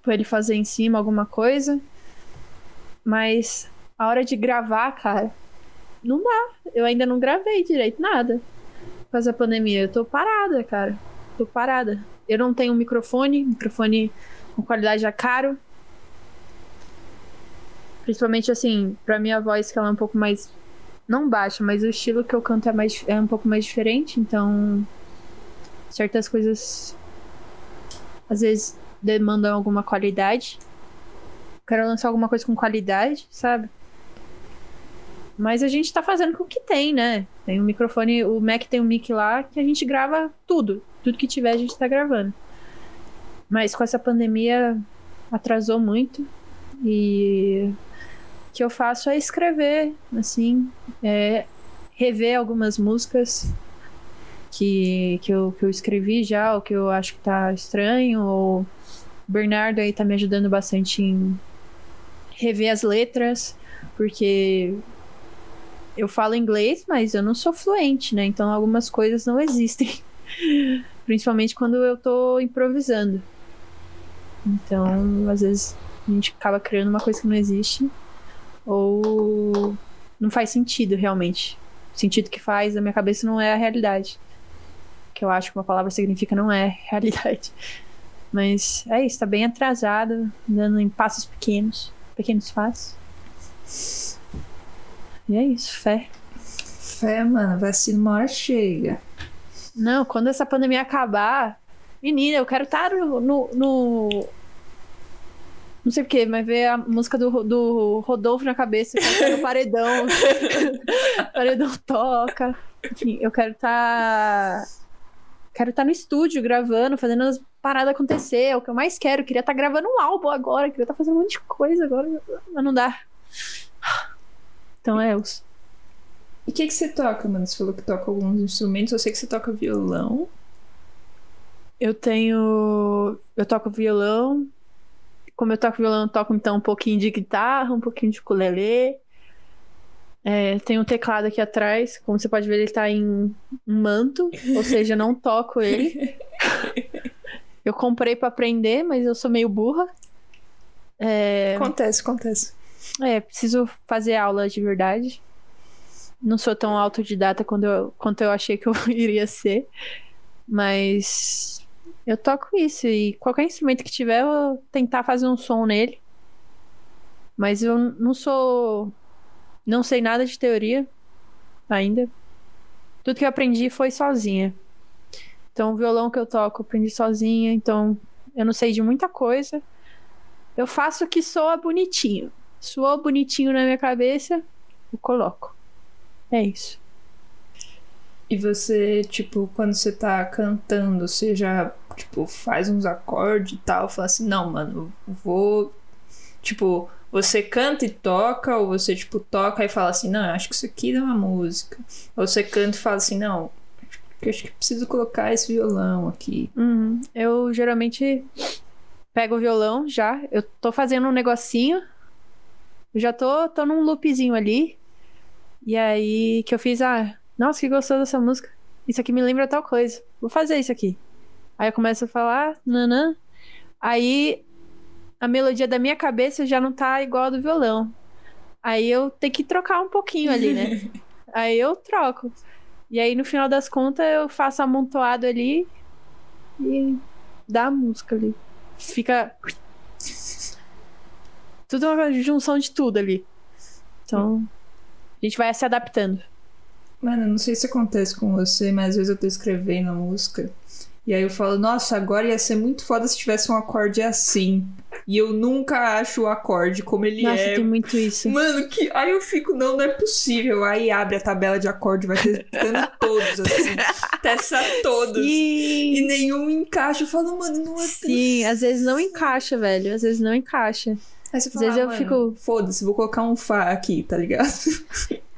Pra ele fazer em cima alguma coisa. Mas a hora de gravar, cara, não dá. Eu ainda não gravei direito nada. Causa da pandemia. Eu tô parada, cara. Tô parada. Eu não tenho microfone. Microfone com qualidade já caro. Principalmente assim, pra minha voz, que ela é um pouco mais. Não baixa, mas o estilo que eu canto é, mais, é um pouco mais diferente. Então. Certas coisas. Às vezes demandam alguma qualidade. Quero lançar alguma coisa com qualidade, sabe? Mas a gente tá fazendo com o que tem, né? Tem um microfone, o Mac tem um mic lá que a gente grava tudo. Tudo que tiver a gente tá gravando. Mas com essa pandemia atrasou muito. E que eu faço é escrever, assim, é rever algumas músicas que, que, eu, que eu escrevi já, ou que eu acho que tá estranho, ou o Bernardo aí tá me ajudando bastante em rever as letras, porque eu falo inglês, mas eu não sou fluente, né? Então algumas coisas não existem. Principalmente quando eu tô improvisando. Então, às vezes, a gente acaba criando uma coisa que não existe. Ou não faz sentido realmente. O sentido que faz na minha cabeça não é a realidade. Que eu acho que uma palavra significa não é realidade. Mas é isso, tá bem atrasado, andando em passos pequenos, pequenos passos. E é isso, fé. Fé, mano, vacina uma hora chega. Não, quando essa pandemia acabar, menina, eu quero estar no, no, no- Não sei porquê, mas ver a música do, do Rodolfo na cabeça, cantando paredão. paredão toca. Enfim, eu quero estar. Quero estar no estúdio gravando, fazendo as paradas acontecer. É o que eu mais quero. Eu queria estar gravando um álbum agora, queria estar fazendo um monte de coisa agora, mas não dá. Então é os. E o que, que você toca, mano? Você falou que toca alguns instrumentos. Eu sei que você toca violão. Eu tenho. Eu toco violão. Como eu toco violão, eu toco então um pouquinho de guitarra, um pouquinho de ukulele. É, tem um teclado aqui atrás. Como você pode ver, ele tá em um manto. Ou seja, não toco ele. Eu comprei pra aprender, mas eu sou meio burra. É, Acontece, acontece. é, preciso fazer aula de verdade. Não sou tão autodidata quanto eu, quanto eu achei que eu iria ser. Mas eu toco isso. E qualquer instrumento que tiver, eu vou tentar fazer um som nele. Mas eu não sou. Não sei nada de teoria ainda. Tudo que eu aprendi foi sozinha. Então, o violão que eu toco, eu aprendi sozinha. Então, eu não sei de muita coisa. Eu faço o que soa bonitinho. Soou bonitinho na minha cabeça, eu coloco. É isso. E você, tipo, quando você tá cantando, você já, tipo, faz uns acordes e tal, fala assim, não, mano, vou. Tipo, você canta e toca, ou você, tipo, toca e fala assim, não, eu acho que isso aqui dá uma música. Ou você canta e fala assim, não, eu acho que preciso colocar esse violão aqui. Uhum. Eu geralmente pego o violão já. Eu tô fazendo um negocinho. Já tô, tô num loopzinho ali. E aí que eu fiz, ah, nossa, que gostoso dessa música. Isso aqui me lembra tal coisa. Vou fazer isso aqui. Aí eu começo a falar, nanã. Aí a melodia da minha cabeça já não tá igual a do violão. Aí eu tenho que trocar um pouquinho ali, né? aí eu troco. E aí no final das contas eu faço amontoado ali e dá a música ali. Fica. Tudo uma junção de tudo ali. Então, a gente vai se adaptando. Mano, não sei se acontece com você, mas às vezes eu tô escrevendo a música. E aí eu falo, nossa, agora ia ser muito foda se tivesse um acorde assim. E eu nunca acho o acorde como ele Nossa, é. tem muito isso. Mano, que. Aí eu fico, não, não é possível. Aí abre a tabela de acorde, vai testando todos, assim. Testa todos. E Sim, nenhum encaixa. Eu falo, mano, não é sim, às vezes não encaixa, velho. Às vezes não encaixa. Aí você Às vezes ah, eu fico- Foda-se, vou colocar um Fá aqui, tá ligado?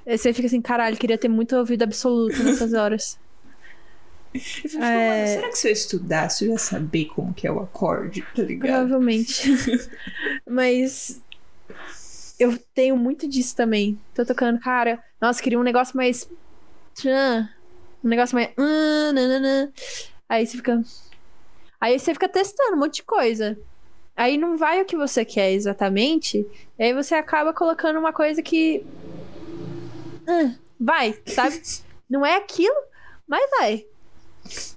Aí você fica assim, caralho, queria ter muito ouvido absoluto nessas horas. Eu fico, É. mano, será que se eu estudasse eu ia saber como que é o acorde, tá ligado? Provavelmente. Mas eu tenho muito disso também. Tô tocando, cara. Nossa, queria um negócio mais. Um negócio mais. Aí você fica. Aí você fica testando um monte de coisa. Aí não vai o que você quer exatamente. E aí você acaba colocando uma coisa que. vai, sabe? Não é aquilo, mas vai.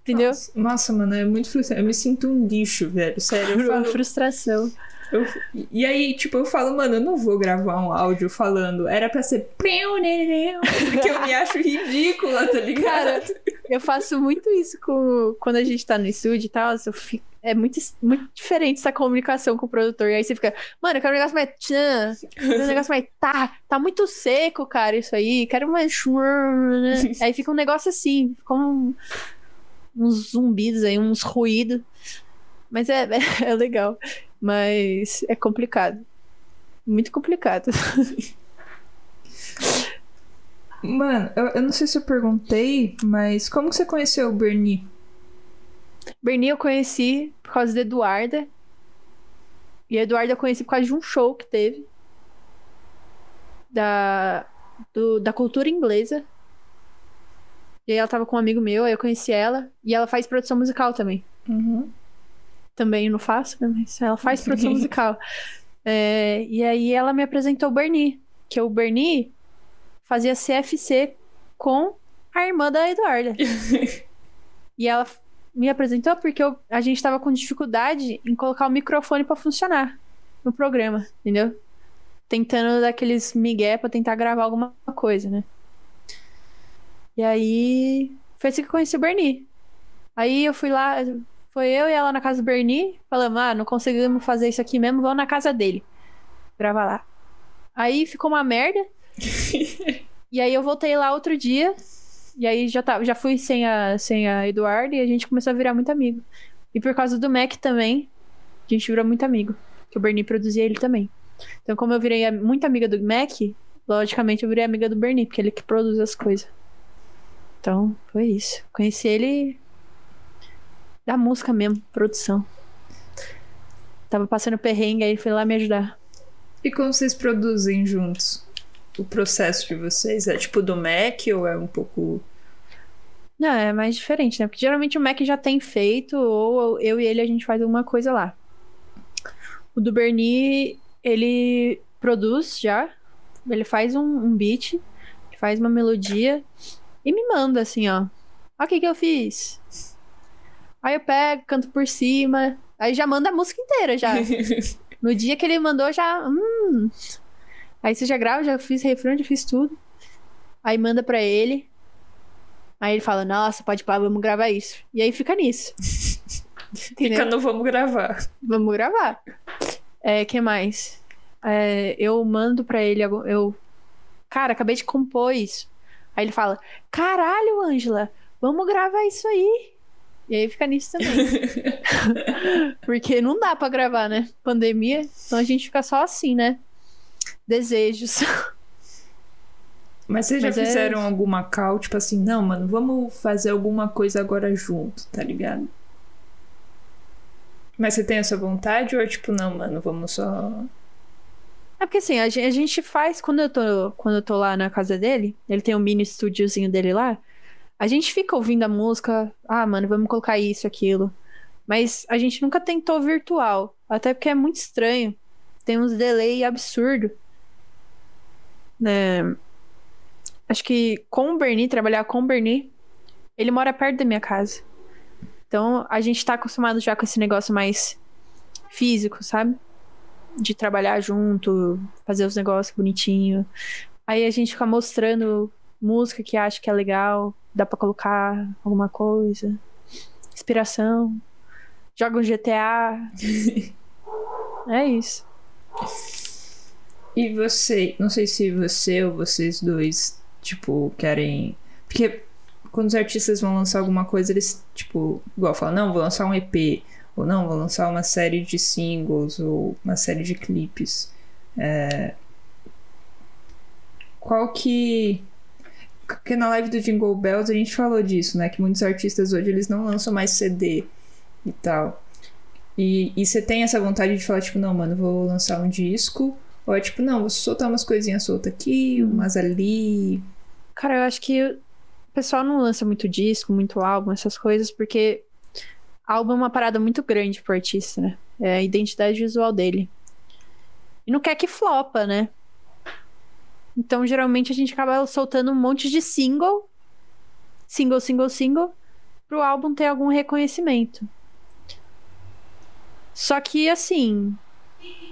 Entendeu? Nossa, nossa, mano, é muito frustrante. Eu me sinto um lixo, velho. Sério, eu Uma falo, frustração. Eu- e aí, tipo, eu falo, mano, eu não vou gravar um áudio falando. Era pra ser. priu, nereu, Porque eu me acho ridícula, tá ligado? Cara, Eu faço muito isso com quando a gente tá no estúdio e tal. fico- é muito, muito diferente essa comunicação com o produtor. E aí você fica, mano, eu quero um negócio mais tchan, quero um negócio mais tá, tá muito seco, cara, isso aí. Quero mais. né? Aí fica um negócio assim, fica um- uns zumbidos aí, uns ruídos. Mas é, é legal. Mas é complicado. Muito complicado. Mano, eu, eu não sei se eu perguntei, mas como que você conheceu o Bernie? Bernie eu conheci por causa da Eduarda. E a Eduarda eu conheci por causa de um show que teve. Da, do- da cultura inglesa. E aí ela tava com um amigo meu, aí eu conheci ela. E ela faz produção musical também. Uhum. também não faço, né? Mas ela faz produção musical. É, e aí ela me apresentou o Bernie, que o Bernie fazia CFC com a irmã da Eduarda. e ela me apresentou porque eu, a gente tava com dificuldade em colocar o microfone para funcionar no programa, entendeu? Tentando daqueles migué pra tentar gravar alguma coisa, né? E aí foi assim que eu conheci o Bernie. Aí eu fui lá, foi eu e ela na casa do Bernie, falamos, ah, não conseguimos fazer isso aqui mesmo, vamos na casa dele. Gravar lá. Aí ficou uma merda. e aí eu voltei lá outro dia. E aí já, tá, já fui sem a, sem a Eduardo e a gente começou a virar muito amigo. E por causa do Mac também, a gente virou muito amigo. Que o Bernie produzia ele também. Então, como eu virei muito amiga do Mac, logicamente eu virei amiga do Bernie, porque ele que produz as coisas. Então, foi isso. Conheci ele da música mesmo, produção. Tava passando perrengue, aí foi lá me ajudar. E como vocês produzem juntos? O processo de vocês é tipo do Mac ou é um pouco. Não, é mais diferente, né? Porque geralmente o Mac já tem feito, ou eu e ele a gente faz alguma coisa lá. O do Bernie, ele produz já. Ele faz um, um beat, faz uma melodia e me manda assim, ó. Olha o que, que eu fiz. Aí eu pego, canto por cima. Aí já manda a música inteira já. no dia que ele mandou, já. Hum. Aí você já grava, já fiz refrão, já fiz tudo. Aí manda pra ele. Aí ele fala, nossa, pode pá, vamos gravar isso. E aí fica nisso. fica no vamos gravar. Vamos gravar. É, que mais? É, eu mando pra ele, eu... Cara, acabei de compor isso. Aí ele fala, caralho, Ângela, vamos gravar isso aí. E aí fica nisso também. Porque não dá para gravar, né? Pandemia. Então a gente fica só assim, né? Desejos. Mas vocês já Mas é fizeram é... alguma call, tipo assim, não, mano, vamos fazer alguma coisa agora junto, tá ligado? Mas você tem essa vontade ou é tipo, não, mano, vamos só. É porque assim, a gente faz, quando eu tô, quando eu tô lá na casa dele, ele tem um mini estúdiozinho dele lá, a gente fica ouvindo a música, ah, mano, vamos colocar isso, aquilo. Mas a gente nunca tentou virtual. Até porque é muito estranho. Tem uns delay absurdo. Né? Acho que com o Bernie, trabalhar com o Bernie, ele mora perto da minha casa. Então a gente tá acostumado já com esse negócio mais físico, sabe? De trabalhar junto, fazer os negócios bonitinho. Aí a gente fica mostrando música que acha que é legal, dá para colocar alguma coisa. Inspiração. Joga um GTA. é isso. E você, não sei se você ou vocês dois, tipo, querem. Porque quando os artistas vão lançar alguma coisa, eles, tipo, igual falam, não, vou lançar um EP, ou não, vou lançar uma série de singles, ou uma série de clipes. É... Qual que porque na live do Jingle Bells a gente falou disso, né? Que muitos artistas hoje eles não lançam mais CD e tal. E, e você tem essa vontade de falar, tipo, não, mano, vou lançar um disco. Ou é tipo, não, vou soltar umas coisinhas soltas aqui, umas ali. Cara, eu acho que o pessoal não lança muito disco, muito álbum, essas coisas, porque álbum é uma parada muito grande pro artista, né? É a identidade visual dele. E não quer que flopa, né? Então, geralmente, a gente acaba soltando um monte de single, single, single, single, pro álbum ter algum reconhecimento. Só que, assim,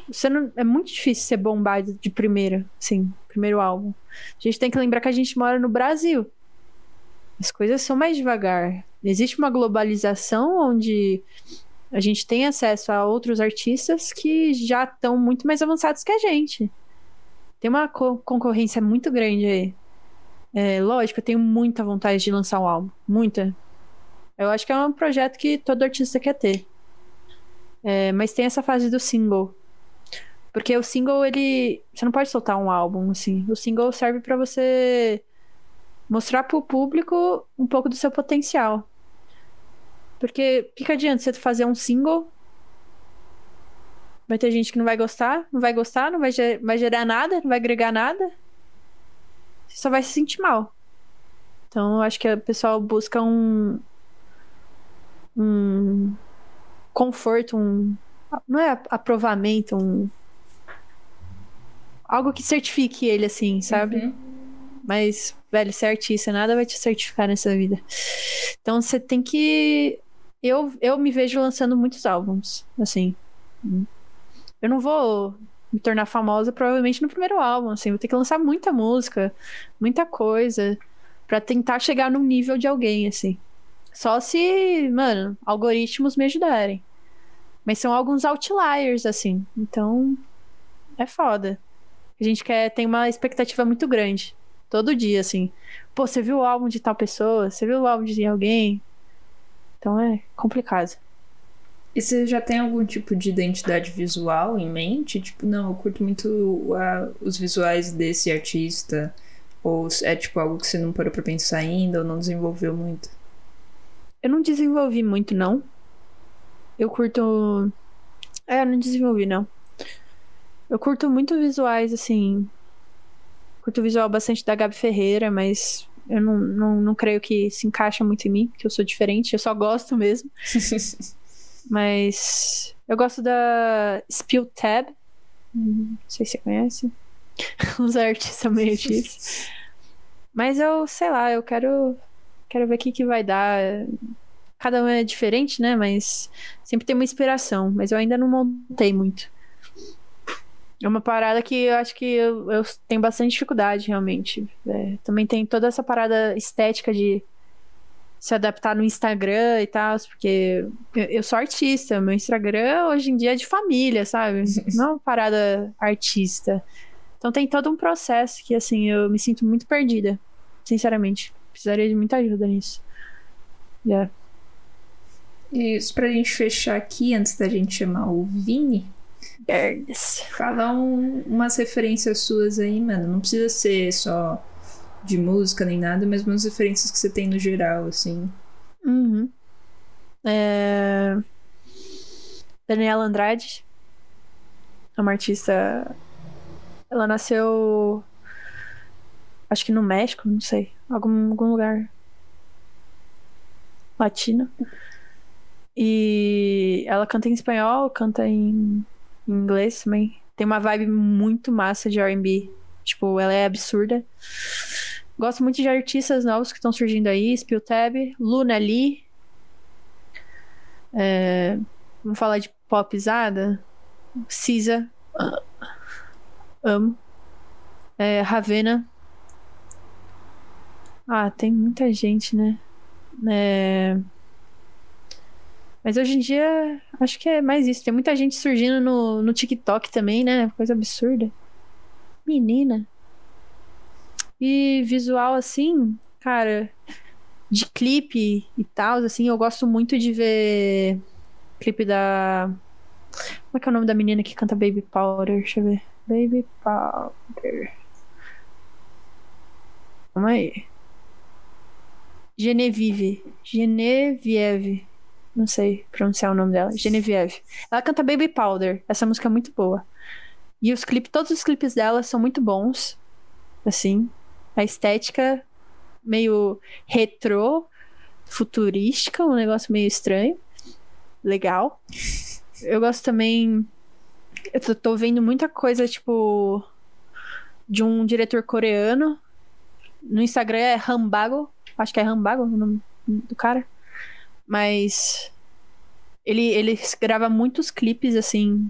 você não, é muito difícil ser bombado de primeira, sim, primeiro álbum. A gente tem que lembrar que a gente mora no Brasil. As coisas são mais devagar. Existe uma globalização onde a gente tem acesso a outros artistas que já estão muito mais avançados que a gente. Tem uma co concorrência muito grande aí. É, lógico, eu tenho muita vontade de lançar um álbum. Muita. Eu acho que é um projeto que todo artista quer ter. É, mas tem essa fase do single. Porque o single, ele. Você não pode soltar um álbum, assim. O single serve para você mostrar pro público um pouco do seu potencial. Porque fica adiante você fazer um single Vai ter gente que não vai gostar, não vai gostar, não vai, ger vai gerar nada, não vai agregar nada. Você só vai se sentir mal. Então, eu acho que o pessoal busca um. um conforto, um. Não é aprovamento, um. Algo que certifique ele, assim, sabe? Uhum. Mas, velho, ser artista, nada vai te certificar nessa vida. Então você tem que. Eu, eu me vejo lançando muitos álbuns, assim. Eu não vou me tornar famosa provavelmente no primeiro álbum, assim. Vou ter que lançar muita música, muita coisa, para tentar chegar no nível de alguém, assim. Só se, mano, algoritmos me ajudarem. Mas são alguns outliers, assim. Então, é foda. A gente quer, tem uma expectativa muito grande. Todo dia, assim. Pô, você viu o álbum de tal pessoa? Você viu o álbum de alguém? Então é complicado. E você já tem algum tipo de identidade visual em mente? Tipo, não, eu curto muito uh, os visuais desse artista. Ou é tipo algo que você não parou pra pensar ainda ou não desenvolveu muito? Eu não desenvolvi muito, não. Eu curto. É, eu não desenvolvi, não. Eu curto muito visuais, assim. Curto o visual bastante da Gabi Ferreira, mas eu não, não, não creio que se encaixa muito em mim, porque eu sou diferente, eu só gosto mesmo. mas eu gosto da Spill Tab. Não sei se você conhece. Os artistas meio disso. Mas eu, sei lá, eu quero quero ver o que, que vai dar. Cada um é diferente, né? Mas sempre tem uma inspiração. Mas eu ainda não montei muito. É uma parada que eu acho que eu, eu tenho bastante dificuldade, realmente. É, também tem toda essa parada estética de se adaptar no Instagram e tal, porque eu, eu sou artista, meu Instagram hoje em dia é de família, sabe? Não é uma parada artista. Então tem todo um processo que, assim, eu me sinto muito perdida, sinceramente. Precisaria de muita ajuda nisso. Yeah. Isso, pra gente fechar aqui, antes da gente chamar o Vini, Birds. Fala um, umas referências suas aí, mano. Não precisa ser só de música nem nada, mas umas referências que você tem no geral, assim. Uhum. É... Daniela Andrade. É uma artista. Ela nasceu. Acho que no México, não sei. Algum, algum lugar. Latino. E ela canta em espanhol, canta em em inglês também. Tem uma vibe muito massa de R&B. Tipo, ela é absurda. Gosto muito de artistas novos que estão surgindo aí. Spill Tab, Luna Lee. É... Vamos falar de popzada. Cisa. Amo. É, Ravena. Ah, tem muita gente, né? É... Mas hoje em dia, acho que é mais isso. Tem muita gente surgindo no, no TikTok também, né? Coisa absurda. Menina. E visual, assim, cara, de clipe e tal, assim, eu gosto muito de ver clipe da. Como é que é o nome da menina que canta Baby Powder? Deixa eu ver. Baby Powder. Calma aí. Genevieve. Genevieve. Não sei pronunciar o nome dela. Genevieve. Ela canta Baby Powder. Essa música é muito boa. E os clipes, todos os clipes dela são muito bons. Assim. A estética meio retrô, futurística, um negócio meio estranho. Legal. Eu gosto também. Eu tô, tô vendo muita coisa, tipo. De um diretor coreano. No Instagram é Rambago. Acho que é Rambago o nome do cara. Mas ele, ele grava muitos clipes, assim,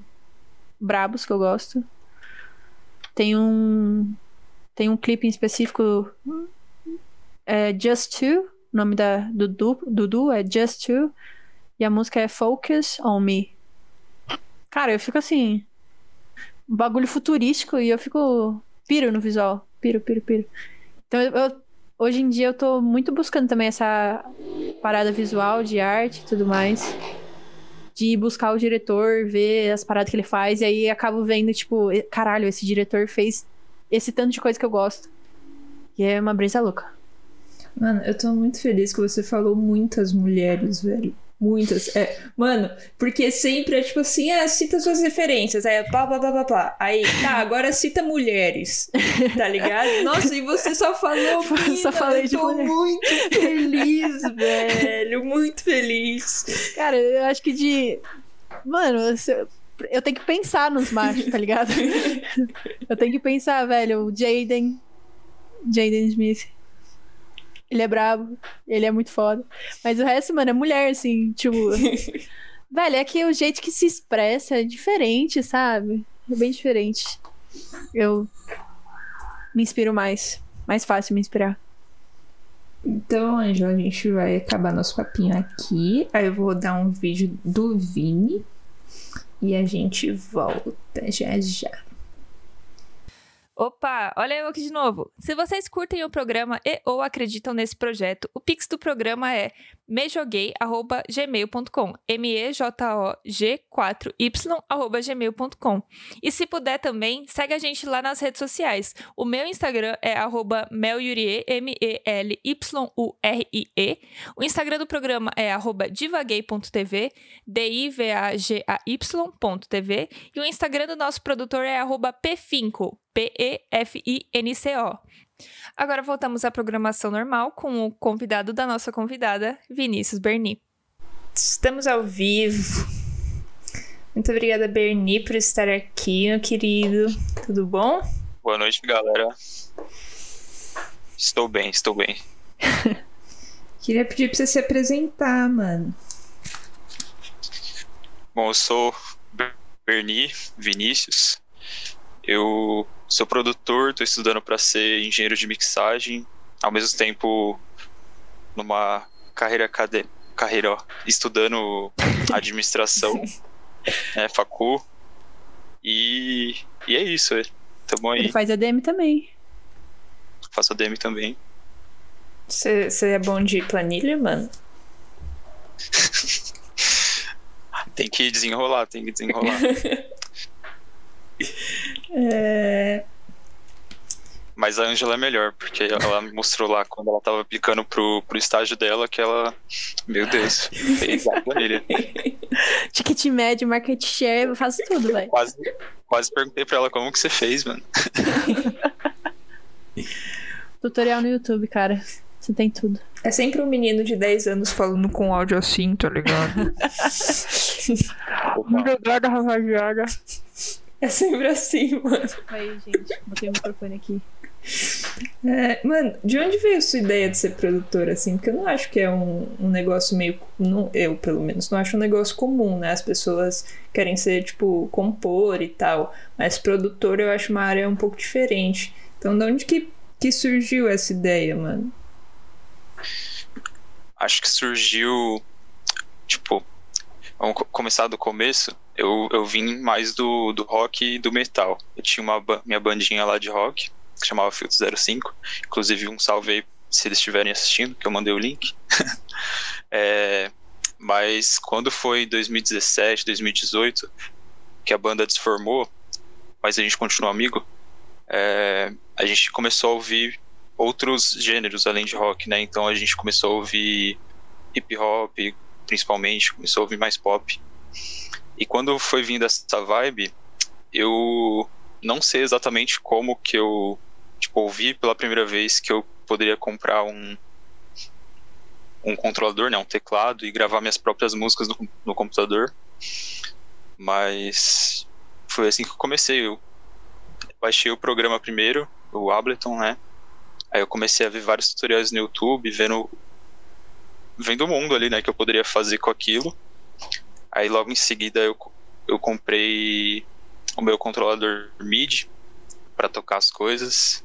brabos que eu gosto. Tem um. Tem um clipe em específico. É Just Two. O nome da, do Dudu é Just Two. E a música é Focus on Me. Cara, eu fico assim. Um bagulho futurístico e eu fico. Piro no visual. Piro, piro, piro. Então eu, eu hoje em dia eu tô muito buscando também essa parada visual de arte e tudo mais. De buscar o diretor, ver as paradas que ele faz, e aí acabo vendo, tipo, caralho, esse diretor fez esse tanto de coisa que eu gosto. E é uma brisa louca. Mano, eu tô muito feliz que você falou muitas mulheres, velho. Muitas. É, mano, porque sempre é tipo assim, ah, cita suas referências. Aí, pá, pá, pá, pá, pá. Aí, tá, agora cita mulheres. Tá ligado? Nossa, e você só falou. Mina, só falei de eu tô mulher. muito feliz, velho. Muito feliz. Cara, eu acho que de. Mano, se- eu tenho que pensar nos machos, tá ligado? eu tenho que pensar, velho, o Jaden. Jaden Smith. Ele é brabo, ele é muito foda. Mas o resto, mano, é mulher, assim, tipo. velho, é que o jeito que se expressa é diferente, sabe? É bem diferente. Eu me inspiro mais. Mais fácil me inspirar. Então, Ângela, a gente vai acabar nosso papinho aqui. Aí eu vou dar um vídeo do Vini. E a gente volta já já. Opa, olha eu aqui de novo. Se vocês curtem o programa e ou acreditam nesse projeto, o pix do programa é mejoguei@gmail.com, m e j o g 4 y gmail.com. E se puder também, segue a gente lá nas redes sociais. O meu Instagram é arroba melyurie, m e l y u r i e. O Instagram do programa é arroba divaguei.tv, d i v a g a y.tv e o Instagram do nosso produtor é pfinco, P-E-F-I-N-C-O. Agora voltamos à programação normal com o convidado da nossa convidada, Vinícius Berni. Estamos ao vivo. Muito obrigada, Berni, por estar aqui, meu querido. Tudo bom? Boa noite, galera. Estou bem, estou bem. Queria pedir pra você se apresentar, mano. Bom, eu sou Berni Vinícius. Eu sou produtor, estou estudando para ser engenheiro de mixagem, ao mesmo tempo numa carreira acadêmica, carreira, ó, estudando administração, é, facu. E, e é isso, é. tamo aí. Ele faz ADM também. Faço ADM também. Você você é bom de planilha, mano? Tem que desenrolar, tem que desenrolar. É... Mas a Angela é melhor, porque ela me mostrou lá quando ela tava aplicando pro, pro estágio dela que ela. Meu Deus, fez a planilha. Ticket médio, market share, eu faço tudo, velho. Quase, quase perguntei pra ela como que você fez, mano. Tutorial no YouTube, cara. Você tem tudo. é sempre um menino de 10 anos falando com áudio assim, tá ligado? Opa, Obrigada, rapaziada. É sempre assim, mano. Aí, gente, botei o microfone aqui. É, mano, de onde veio a sua ideia de ser produtora, assim? Porque eu não acho que é um, um negócio meio. Não, eu, pelo menos, não acho um negócio comum, né? As pessoas querem ser, tipo, compor e tal. Mas produtor eu acho uma área um pouco diferente. Então, de onde que, que surgiu essa ideia, mano? acho que surgiu. Tipo, vamos co- começar do começo. Eu, eu vim mais do, do rock e do metal. Eu tinha uma minha bandinha lá de rock, que chamava Filtro 05. Inclusive, um salve aí se eles estiverem assistindo, que eu mandei o link. É, mas quando foi 2017, 2018, que a banda desformou, mas a gente continuou amigo, é, a gente começou a ouvir outros gêneros além de rock, né? Então a gente começou a ouvir hip hop, principalmente, começou a ouvir mais pop. E quando foi vindo essa vibe, eu não sei exatamente como que eu tipo, ouvi pela primeira vez que eu poderia comprar um um controlador, né, um teclado e gravar minhas próprias músicas no, no computador. Mas foi assim que eu comecei. Eu baixei o programa primeiro, o Ableton, né? Aí eu comecei a ver vários tutoriais no YouTube, vendo vendo o mundo ali, né, que eu poderia fazer com aquilo. Aí logo em seguida eu, eu comprei o meu controlador MIDI para tocar as coisas.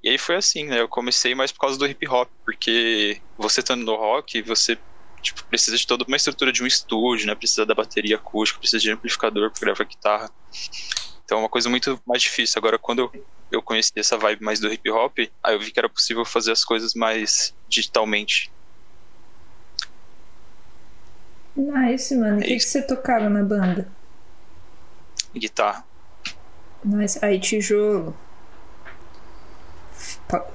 E aí foi assim, né? Eu comecei mais por causa do hip hop, porque você estando no rock, você tipo, precisa de toda uma estrutura de um estúdio, né? Precisa da bateria acústica, precisa de amplificador para gravar guitarra. Então é uma coisa muito mais difícil. Agora, quando eu, eu conheci essa vibe mais do hip hop, aí eu vi que era possível fazer as coisas mais digitalmente. Nice, mano. O É que, que você tocava na banda? Guitarra. Nice. Aí, tijolo.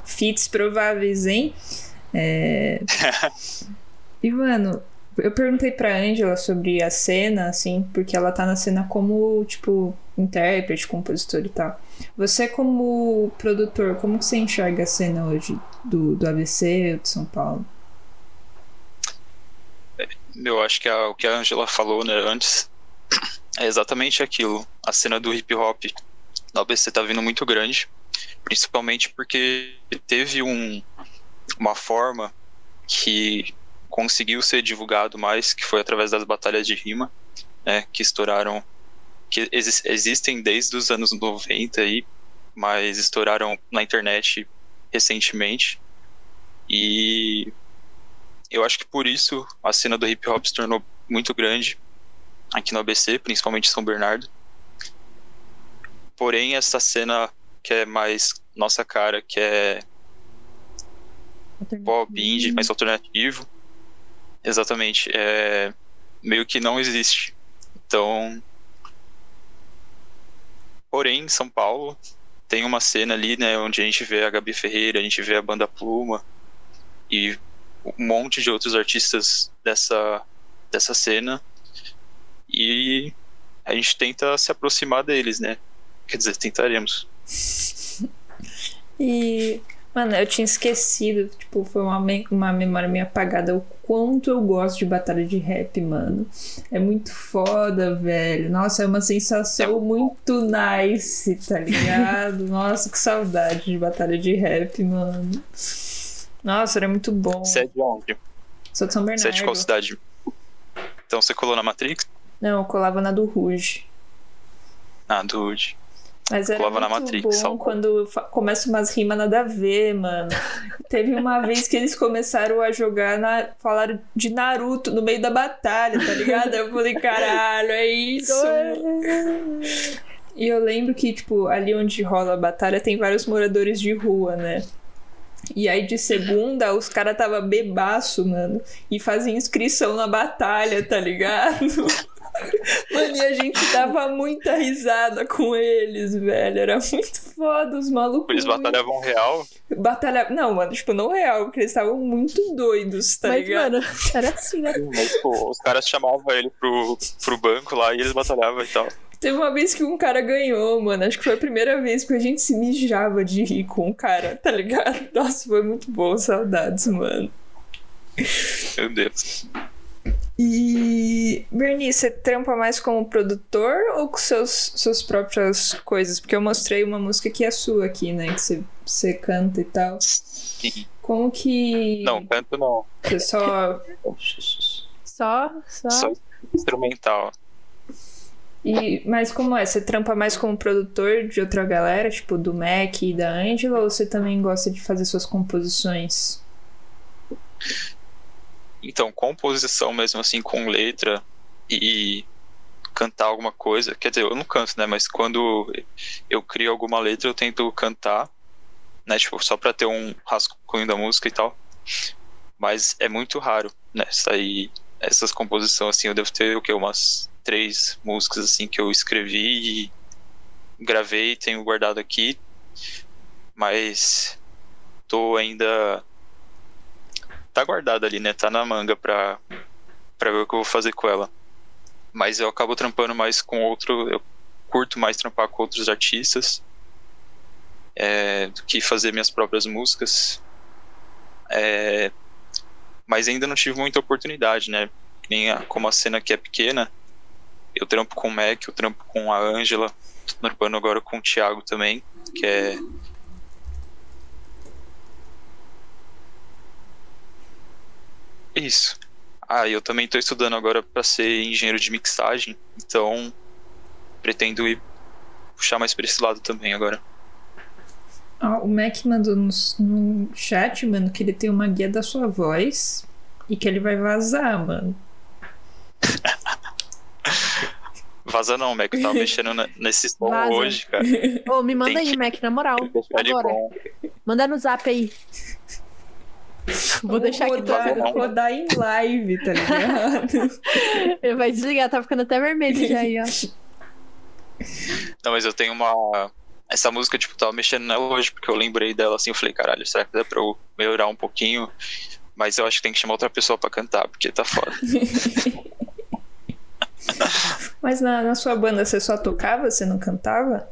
Fits prováveis, hein? É... E, mano, Eu perguntei pra Angela sobre a cena, assim, porque ela tá na cena como, tipo, intérprete, compositor e tal. Você, como produtor, como que você enxerga a cena hoje do, do ABC, de São Paulo? Eu acho que a, o que a Angela falou né, antes é exatamente aquilo. A cena do hip hop no ABC tá vindo muito grande, principalmente porque teve um, uma forma que conseguiu ser divulgado mais, que foi através das batalhas de rima, né, que estouraram, que ex existem desde os anos 90 aí, mas estouraram na internet recentemente. E eu acho que por isso a cena do hip hop se tornou muito grande aqui no ABC, principalmente em São Bernardo. Porém, essa cena que é mais nossa cara, que é pop indie, mais alternativo, Exatamente. É, meio que não existe. Então. Porém, São Paulo tem uma cena ali, né, onde a gente vê a Gabi Ferreira, a gente vê a banda Pluma e um monte de outros artistas dessa, dessa cena. E a gente tenta se aproximar deles, né? Quer dizer, tentaremos. e Mano, eu tinha esquecido, tipo, foi uma, me uma memória meio apagada o quanto eu gosto de batalha de rap, mano. É muito foda, velho. Nossa, é uma sensação muito nice, tá ligado? Nossa, que saudade de batalha de rap, mano. Nossa, era muito bom. Você é de onde? Sou de São Bernardo. Você é de qual cidade? Então você colou na Matrix? Não, eu colava na do Rouge. Ah, do Rouge. Mas era muito na Matrix, bom quando começa umas rimas nada a ver, mano. Teve uma vez que eles começaram a jogar, na, falaram de Naruto no meio da batalha, tá ligado? Eu falei, caralho, é isso. e eu lembro que, tipo, ali onde rola a batalha tem vários moradores de rua, né? E aí de segunda os caras tava bebaço, mano, e faziam inscrição na batalha, tá ligado? Mano, e a gente dava muita risada com eles, velho. Era muito foda, os malucos. Eles batalhavam real? Batalha... Não, mano, tipo, não real, porque eles estavam muito doidos, tá Mas, ligado? Mano, era assim, né? Mas, tipo, os caras chamavam ele pro, pro banco lá e eles batalhavam e tal. Teve uma vez que um cara ganhou, mano. Acho que foi a primeira vez que a gente se mijava de rir com o cara, tá ligado? Nossa, foi muito bom, saudades, mano. Meu Deus. E, Bernie, você trampa mais como produtor ou com seus, suas próprias coisas? Porque eu mostrei uma música que é sua aqui, né? Que você, você canta e tal. Sim. Como que. Não, canto não. Você só. só, só. Só instrumental. E, mas como é? Você trampa mais como produtor de outra galera, tipo do Mac e da Angela, ou você também gosta de fazer suas composições? Então, composição mesmo assim, com letra e cantar alguma coisa. Quer dizer, eu não canto, né? Mas quando eu crio alguma letra, eu tento cantar, né? Tipo, só pra ter um rascunho da música e tal. Mas é muito raro, né? Sair essas composições assim. Eu devo ter o que? Umas três músicas assim que eu escrevi e gravei, tenho guardado aqui. Mas tô ainda tá guardada ali, né? Tá na manga pra, pra ver o que eu vou fazer com ela. Mas eu acabo trampando mais com outro. Eu curto mais trampar com outros artistas é, do que fazer minhas próprias músicas. É, mas ainda não tive muita oportunidade, né? Nem a, como a cena aqui é pequena, eu trampo com o Mac, eu trampo com a Angela, tô trampando agora com o Thiago também, que é Isso. Ah, eu também estou estudando agora para ser engenheiro de mixagem, então pretendo ir puxar mais para esse lado também agora. Ah, o Mac mandou no, no chat, mano, que ele tem uma guia da sua voz e que ele vai vazar, mano. Vaza não, Mac. Eu tava mexendo nesse som Vaza. hoje, cara. Ô, me manda Tem aí, que... Mac, na moral. Agora. Manda no zap aí. Vou deixar aqui rodar, todo rodar em live, tá ligado? Ele vai desligar, tá ficando até vermelho já aí, ó. Não, mas eu tenho uma. Essa música, tipo, tava mexendo nela hoje, porque eu lembrei dela assim, eu falei, caralho, será que dá pra eu melhorar um pouquinho? Mas eu acho que tem que chamar outra pessoa pra cantar, porque tá foda. Mas na, na sua banda você só tocava, você não cantava?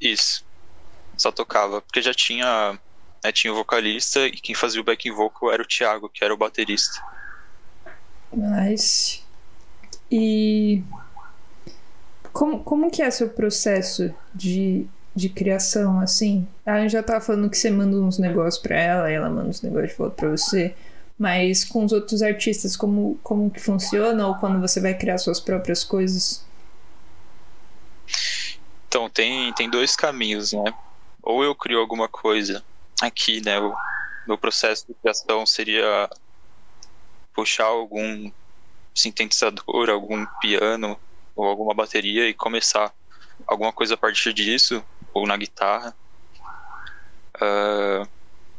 Isso. Só tocava, porque já tinha, né, tinha o vocalista e quem fazia o backing vocal era o Thiago, que era o baterista. Mas. E. Como, como que é seu processo de, de criação, assim? A gente já tava falando que você manda uns negócios pra ela, e ela manda uns negócios de volta pra você. Mas com os outros artistas, como, como que funciona? Ou quando você vai criar suas próprias coisas? Então, tem, tem dois caminhos, né? Ou eu crio alguma coisa aqui, né? O meu processo de criação seria puxar algum sintetizador, algum piano ou alguma bateria e começar alguma coisa a partir disso, ou na guitarra. Uh,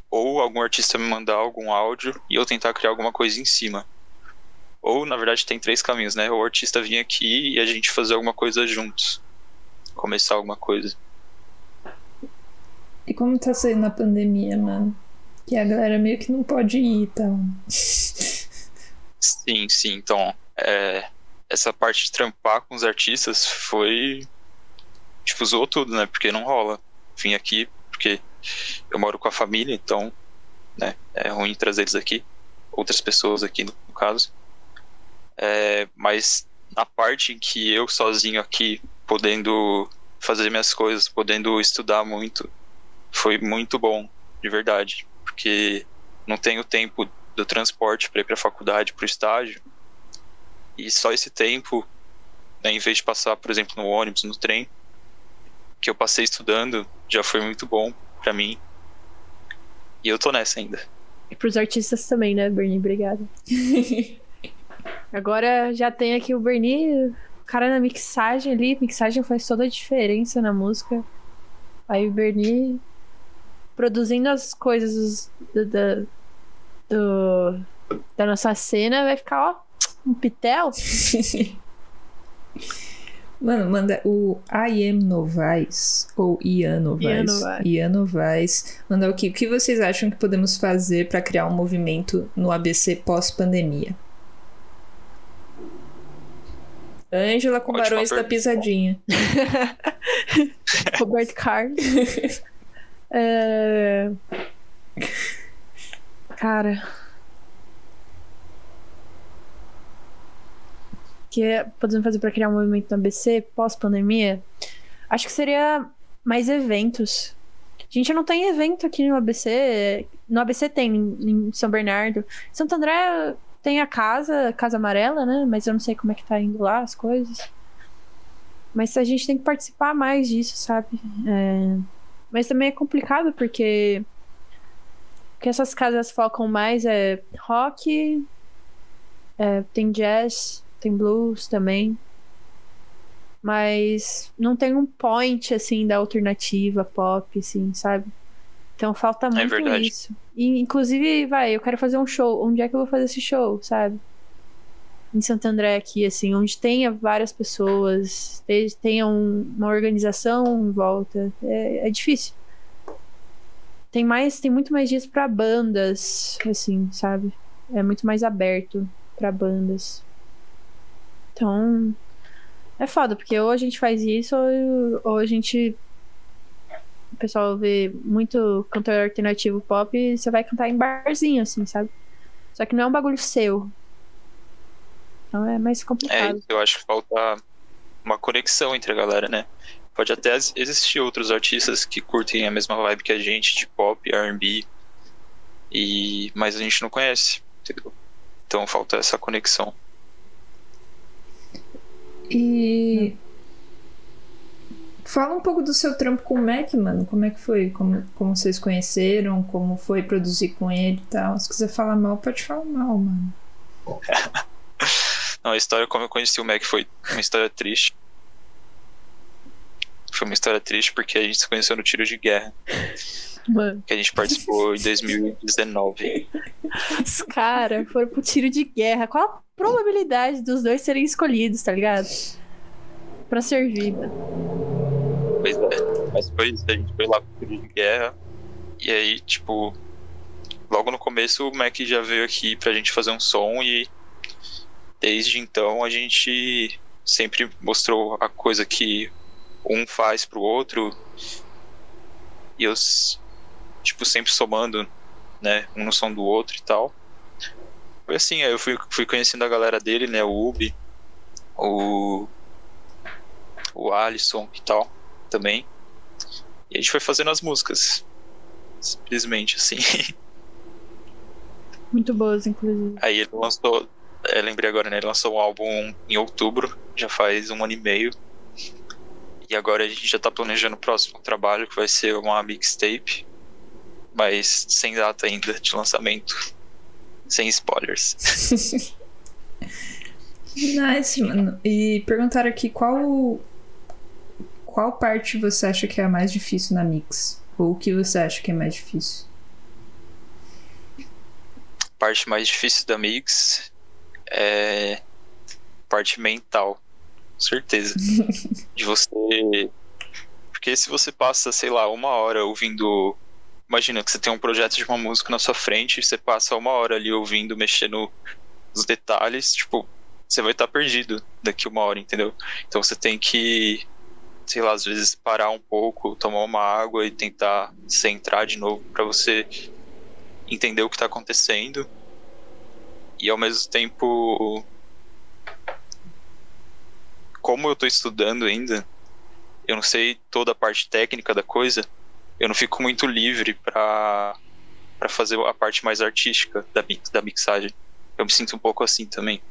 ou algum artista me mandar algum áudio e eu tentar criar alguma coisa em cima. Ou, na verdade, tem três caminhos, né? Ou o artista vir aqui e a gente fazer alguma coisa juntos. Começar alguma coisa. E como tá sendo na pandemia, mano? Que a galera meio que não pode ir e tal. Sim, sim. Então, é, essa parte de trampar com os artistas foi. Tipo, zoou tudo, né? Porque não rola. Vim aqui porque eu moro com a família, então né, é ruim trazer eles aqui. Outras pessoas aqui, no caso. É, mas a parte em que eu sozinho aqui, podendo fazer minhas coisas, podendo estudar muito, foi muito bom, de verdade. Porque não tenho tempo do transporte para ir para a faculdade, para o estágio. E só esse tempo, né, em vez de passar, por exemplo, no ônibus, no trem, que eu passei estudando, já foi muito bom para mim. E eu tô nessa ainda. E pros artistas também, né, Bernie? Obrigada. Agora já tem aqui o Bernie, o cara na mixagem ali. Mixagem faz toda a diferença na música. Aí o Bernie produzindo as coisas do, do, do, da nossa cena vai ficar, ó, um pitel. Mano, manda o I Am Novaes, ou Ian Novaes. Ian Novaes. Manda o que, o que vocês acham que podemos fazer para criar um movimento no ABC pós-pandemia? Ângela com Ótima Barões pergunta. da Pisadinha. Roberto Carlos. é... Cara. Que podemos fazer para criar um movimento no ABC pós-pandemia? Acho que seria mais eventos. A gente não tem evento aqui no ABC. No ABC tem, em São Bernardo. Santo André tem a casa, Casa Amarela, né? Mas eu não sei como é que tá indo lá as coisas. Mas a gente tem que participar mais disso, sabe? É... Mas também é complicado porque que essas casas focam mais é rock, é, tem jazz, tem blues também. Mas não tem um point, assim, da alternativa pop, assim, sabe? Então falta é muito é isso. E, inclusive, vai, eu quero fazer um show. Onde é que eu vou fazer esse show, sabe? Em Santo André aqui, assim, onde tenha várias pessoas, tenha um, uma organização em volta. É, é difícil tem mais tem muito mais dias para bandas assim sabe é muito mais aberto para bandas então é foda porque ou a gente faz isso ou, ou a gente o pessoal vê muito cantor alternativo pop e você vai cantar em barzinho assim sabe só que não é um bagulho seu então é mais complicado é eu acho que falta uma conexão entre a galera né Pode até existir outros artistas que curtem a mesma vibe que a gente, de pop, R&B, e mas a gente não conhece, entendeu? Então falta essa conexão. E fala um pouco do seu trampo com o Mac, mano. Como é que foi? Como, como vocês conheceram? Como foi produzir com ele e tal? Se quiser falar mal, pode falar mal, mano. não, a história como eu conheci o Mac foi uma história triste. Foi uma história triste porque a gente se conheceu no tiro de guerra. Mano. Que a gente participou em 2019. Os caras foram pro tiro de guerra. Qual a probabilidade dos dois serem escolhidos, tá ligado? Pra servir, mano. Pois é. Mas foi isso, a gente foi lá pro de guerra. E aí, tipo, logo logo no começo o Mac já veio aqui pra gente fazer um som e desde então a gente sempre mostrou a coisa que um faz pro outro e eu tipo sempre somando né um no som do outro e tal foi assim aí eu fui, fui conhecendo a galera dele né o Ubi o o Alisson e tal também e a gente foi fazendo as músicas simplesmente assim Muito boas, inclusive. Aí ele lançou, é, lembrei agora, né? Ele lançou um álbum em outubro, já faz um ano e meio. E agora a gente já tá planejando o próximo trabalho, que vai ser uma mixtape, mas sem data ainda de lançamento. Sem spoilers. nice, mano. E perguntaram aqui qual. Qual parte você acha que é a mais difícil na mix? Ou o que você acha que é mais difícil? parte mais difícil da mix é parte mental, com certeza. de você. Porque se você passa, sei lá, uma hora ouvindo. Imagina que você tem um projeto de uma música na sua frente, você passa uma hora ali ouvindo, mexendo nos detalhes, tipo, você vai estar perdido daqui uma hora, entendeu? Então você tem que, sei lá, às vezes parar um pouco, tomar uma água e tentar centrar de novo para você entender o que está acontecendo e ao mesmo tempo como eu estou estudando ainda eu não sei toda a parte técnica da coisa eu não fico muito livre para para fazer a parte mais artística da, mix, da mixagem eu me sinto um pouco assim também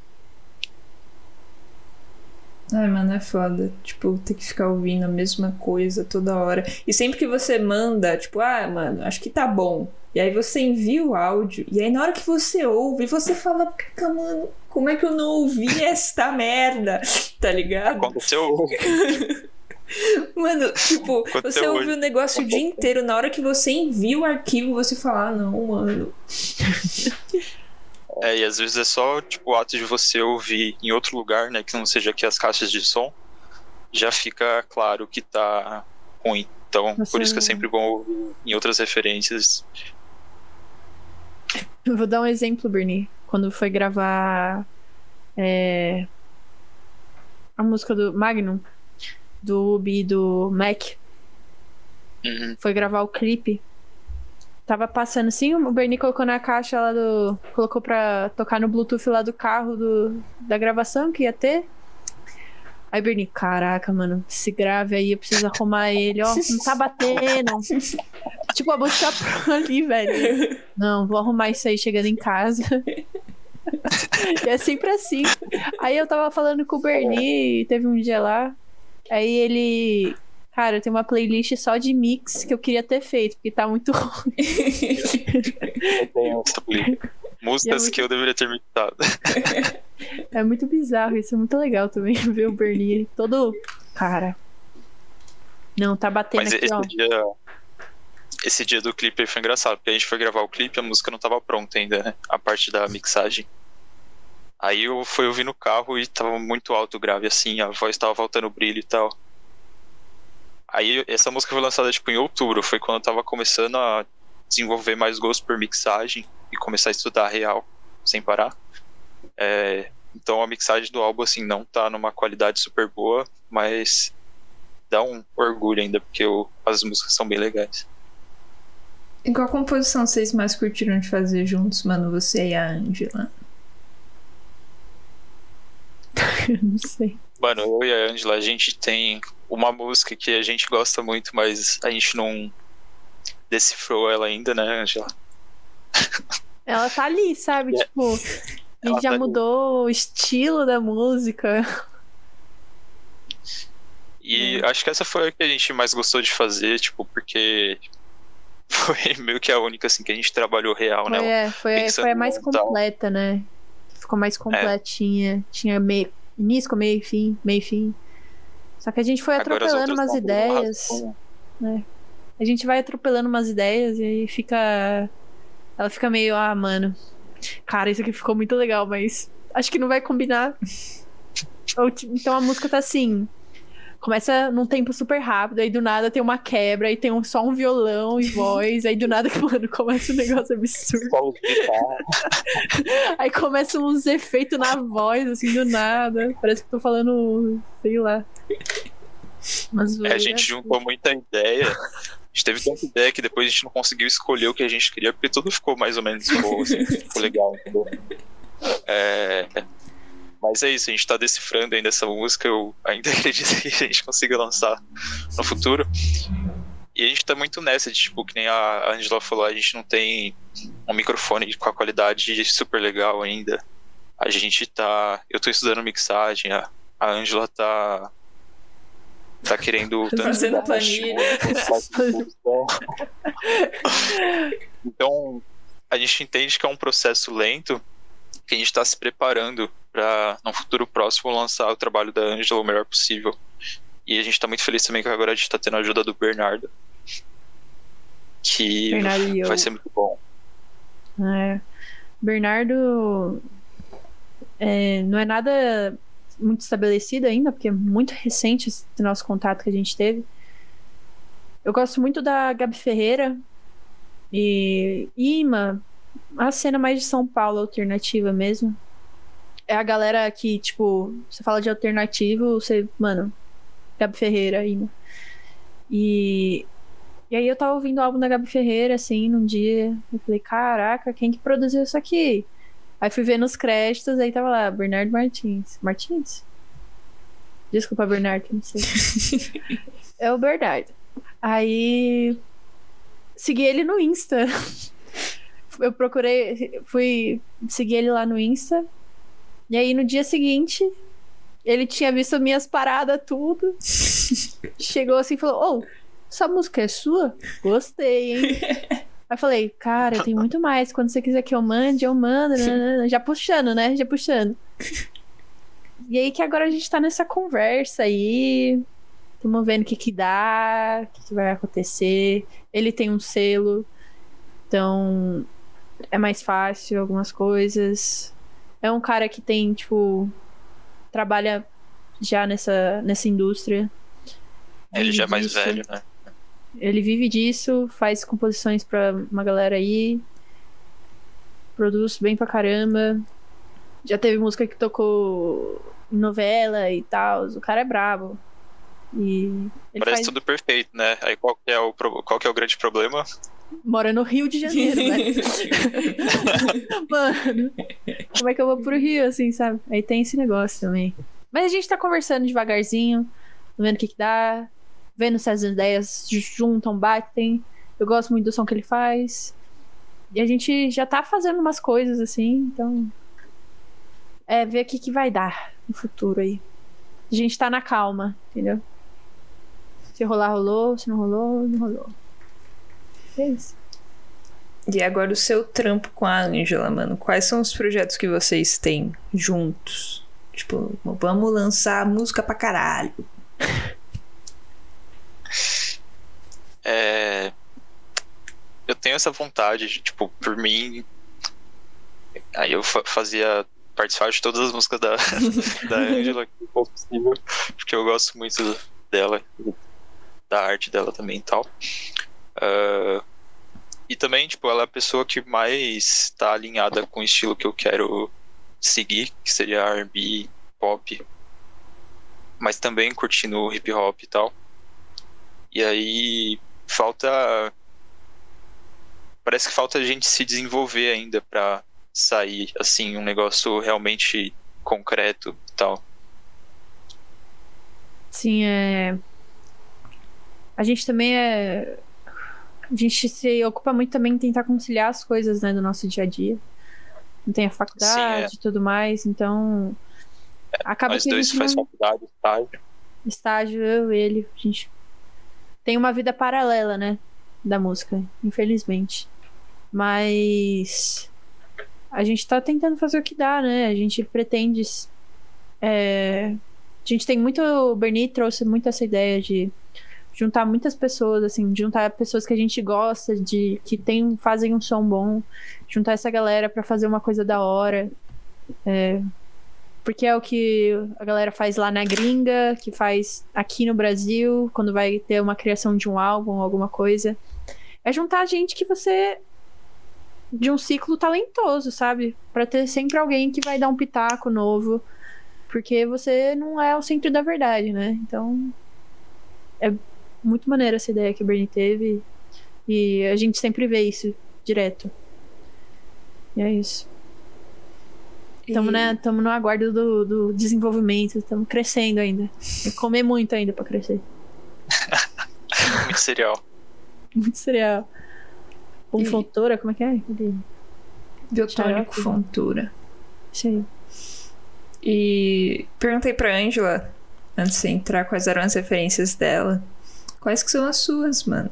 Ai, mano, é foda. Tipo, ter que ficar ouvindo a mesma coisa toda hora. E sempre que você manda, tipo, ah, mano, acho que tá bom. E aí você envia o áudio. E aí na hora que você ouve, você fala, mano, como é que eu não ouvi esta merda? Tá ligado? Aconteceu. Mano, tipo, você ouve o negócio o dia inteiro. Na hora que você envia o arquivo, você fala, ah, não, mano. É, e às vezes é só tipo, o ato de você ouvir em outro lugar, né, que não seja aqui as caixas de som, já fica claro que tá ruim. Então, Nossa, por isso que é sempre bom ouvir em outras referências. Vou dar um exemplo, Bernie. Quando foi gravar é, a música do Magnum, do Ubi do Mac, uhum. foi gravar o clipe tava passando assim, o Bernie colocou na caixa lá do. Colocou pra tocar no Bluetooth lá do carro do, da gravação que ia ter. Aí, Bernie, caraca, mano, esse grave aí, eu preciso arrumar ele, ó, não tá batendo. tipo, a música ali, velho. Não, vou arrumar isso aí chegando em casa. e é sempre assim. Aí eu tava falando com o Bernie, teve um dia lá, aí ele Cara, tem uma playlist só de mix que eu queria ter feito, porque tá muito ruim. Músicas é muito... que eu deveria ter mixado. É muito bizarro, isso é muito legal também, ver o Bernie todo. Cara. Não, tá batendo Mas aqui, esse ó. Dia, esse dia do clipe foi engraçado, porque a gente foi gravar o clipe e a música não tava pronta ainda, né? A parte da mixagem. Aí eu fui ouvir no carro e tava muito alto grave, assim, a voz tava faltando brilho e tal. Aí essa música foi lançada tipo em outubro, foi quando eu tava começando a desenvolver mais gosto por mixagem e começar a estudar real sem parar. É, então a mixagem do álbum assim não tá numa qualidade super boa, mas dá um orgulho ainda porque eu, as músicas são bem legais. E qual composição vocês mais curtiram de fazer juntos, mano? Você e a Angela? não sei. Mano, eu e a Angela, a gente tem uma música que a gente gosta muito, mas a gente não decifrou ela ainda, né, Angela? Ela tá ali, sabe? É. Tipo, a gente já tá mudou ali. o estilo da música. E acho que essa foi a que a gente mais gostou de fazer, tipo, porque foi meio que a única assim que a gente trabalhou real, foi, né? É, foi, foi a mais completa, né? Ficou mais completinha. É. Tinha meio, início, meio e fim, meio e fim. Só que a gente foi atropelando umas ideias. Né? A gente vai atropelando umas ideias e aí fica. Ela fica meio, ah, mano. Cara, isso aqui ficou muito legal, mas acho que não vai combinar. Ou, então a música tá assim. Começa num tempo super rápido, aí do nada tem uma quebra, aí tem um, só um violão e voz, aí do nada, mano, começa um negócio absurdo. aí começa uns efeitos na voz, assim, do nada. Parece que tô falando, sei lá. Mas, é, a gente juntou muita ideia. A gente teve tanta ideia que depois a gente não conseguiu escolher o que a gente queria, porque tudo ficou mais ou menos bom, assim, ficou legal, entendeu? É, mas é isso, a gente tá decifrando ainda essa música, eu ainda acredito que a gente consiga lançar no futuro. E a gente tá muito nessa, de, tipo, que nem a Angela falou, a gente não tem um microfone com a qualidade super legal ainda. A gente tá. Eu tô estudando mixagem, a, a Angela tá. Tá querendo. Fazendo planilha. então, a gente entende que é um processo lento, que a gente está se preparando para no futuro próximo lançar o trabalho da Angela o melhor possível. E a gente está muito feliz também que agora a gente está tendo a ajuda do Bernardo. Que Bernardo vai ser muito bom. É. Bernardo é, não é nada muito estabelecido ainda, porque é muito recente esse nosso contato que a gente teve. Eu gosto muito da Gabi Ferreira e Ima, a cena mais de São Paulo alternativa mesmo. É a galera que, tipo, você fala de alternativo, você, mano, Gabi Ferreira aí, né? E, e aí eu tava ouvindo o álbum da Gabi Ferreira, assim, num dia. Eu falei, caraca, quem que produziu isso aqui? Aí fui ver nos créditos, aí tava lá, Bernardo Martins. Martins? Desculpa, Bernardo, não sei. é o Bernardo. Aí segui ele no Insta eu procurei, fui seguir ele lá no Insta. E aí no dia seguinte, ele tinha visto minhas paradas, tudo. Chegou assim e falou: Ô, oh, essa música é sua? Gostei, hein? Aí falei, cara, tem muito mais. Quando você quiser que eu mande, eu mando. Já puxando, né? Já puxando. E aí que agora a gente tá nessa conversa aí. Estamos vendo o que que dá, o que, que vai acontecer. Ele tem um selo. Então, é mais fácil algumas coisas. É um cara que tem, tipo, trabalha já nessa, nessa indústria. Ele já é mais disso. velho, né? Ele vive disso, faz composições pra uma galera aí. Produz bem pra caramba. Já teve música que tocou em novela e tal. O cara é brabo. E Parece faz... tudo perfeito, né? Aí qual que, é o, qual que é o grande problema? Mora no Rio de Janeiro, né? Mano, como é que eu vou pro Rio, assim, sabe? Aí tem esse negócio também. Mas a gente tá conversando devagarzinho, vendo o que que dá, vendo se as ideias juntam, batem. Eu gosto muito do som que ele faz. E a gente já tá fazendo umas coisas assim, então. É, ver o que, que vai dar no futuro aí. A gente tá na calma, entendeu? Se rolar, rolou. Se não rolou, não rolou. É. E agora o seu trampo com a Angela, mano. Quais são os projetos que vocês têm juntos? Tipo, vamos lançar música pra caralho. É... Eu tenho essa vontade, tipo, por mim. Aí eu fazia participar de todas as músicas da, da Angela que for possível, porque eu gosto muito dela, da arte dela também e tal. Uh, e também, tipo, ela é a pessoa que mais está alinhada com o estilo que eu quero seguir, que seria R&B, pop, mas também curtindo hip hop e tal. E aí falta parece que falta a gente se desenvolver ainda para sair assim um negócio realmente concreto e tal. Sim, é a gente também é a gente se ocupa muito também em tentar conciliar as coisas, né, do nosso dia a dia. Não tem a faculdade e é. tudo mais, então. É, acaba nós que dois faz não... faculdade, estágio. Estágio, eu e ele. A gente tem uma vida paralela, né? Da música, infelizmente. Mas. A gente tá tentando fazer o que dá, né? A gente pretende. É... A gente tem muito. O Bernie trouxe muito essa ideia de juntar muitas pessoas, assim, juntar pessoas que a gente gosta, de que tem, fazem um som bom, juntar essa galera para fazer uma coisa da hora. É, Porque é o que a galera faz lá na gringa, que faz aqui no Brasil, quando vai ter uma criação de um álbum, alguma coisa. É juntar gente que você. de um ciclo talentoso, sabe? Pra ter sempre alguém que vai dar um pitaco novo. Porque você não é o centro da verdade, né? Então. É muito maneira essa ideia que o Bernie teve. E a gente sempre vê isso direto. E é isso. Estamos E- né, tamo no aguardo do, do desenvolvimento, estamos crescendo ainda. Tem que comer muito ainda pra crescer. Muito cereal. Muito cereal. Com E- fontura, como é que é? Biotônico. Fontura. Isso aí. E perguntei pra Angela, antes de entrar, quais eram as referências dela. Quais que são as suas, mano?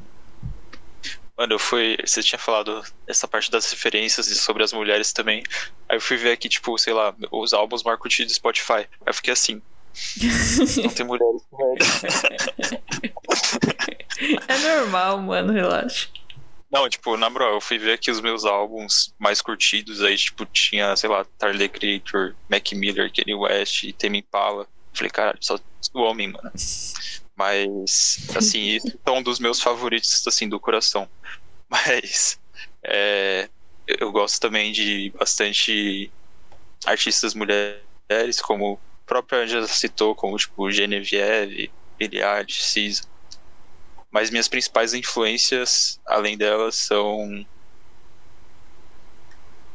Mano, eu fui. Você tinha falado essa parte das referências e sobre as mulheres também. Aí eu fui ver aqui, tipo, sei lá, os álbuns Marco do Spotify. Aí eu fiquei assim. Não tem mulheres com É normal, mano, relaxa. Não, tipo, na moral, eu fui ver aqui os meus álbuns mais curtidos, aí, tipo, tinha, sei lá, Tyler Creator, Mac Miller, Kanye West, Tame Impala. Falei, caralho, só o homem, mano. Mas, assim, isso é um dos meus favoritos, assim, do coração. Mas, é, eu gosto também de bastante artistas mulheres, como a própria Angela citou, como, tipo, Genevieve, Eilish, Cisa. Mas minhas principais influências, além delas, são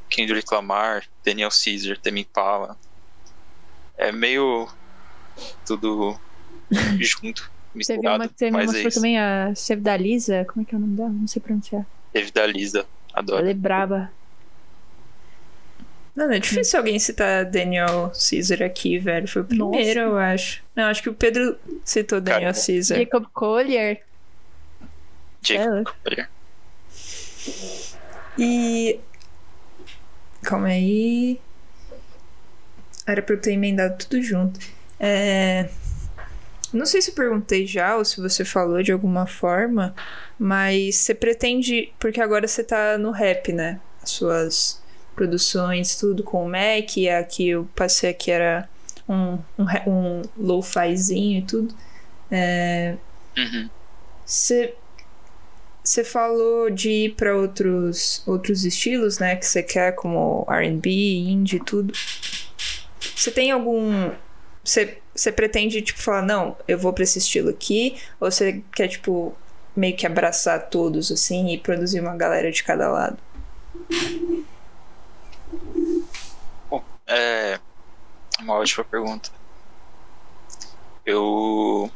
Kendrick Lamar, Daniel Caesar, Tame Impala. É meio tudo junto, Teve misturado, uma que você me é mostrou isso. também, a Save da Lisa. Como é que é o nome dela? Não sei pronunciar. Teve da Lisa, adoro. Ela é braba. Mano, é difícil alguém citar Daniel Caesar aqui, velho. Foi o primeiro, eu acho. Não, acho que o Pedro citou Daniel Cara, Caesar. Jacob Collier. Jacob É. Collier. E. Calma aí. Era pra eu ter emendado tudo junto. É. Não sei se eu perguntei já ou se você falou de alguma forma, mas você pretende. Porque agora você tá no rap, né? As suas produções, tudo com o Mac, e a que eu passei aqui era um, um, um lo-fizinho e tudo. É, Uhum. Você você falou de ir para outros outros estilos, né, que você quer como R&B, indie, e tudo. Você tem algum você você pretende tipo falar, não, eu vou para esse estilo aqui, ou você quer tipo meio que abraçar todos assim e produzir uma galera de cada lado? É uma ótima pergunta. Eu.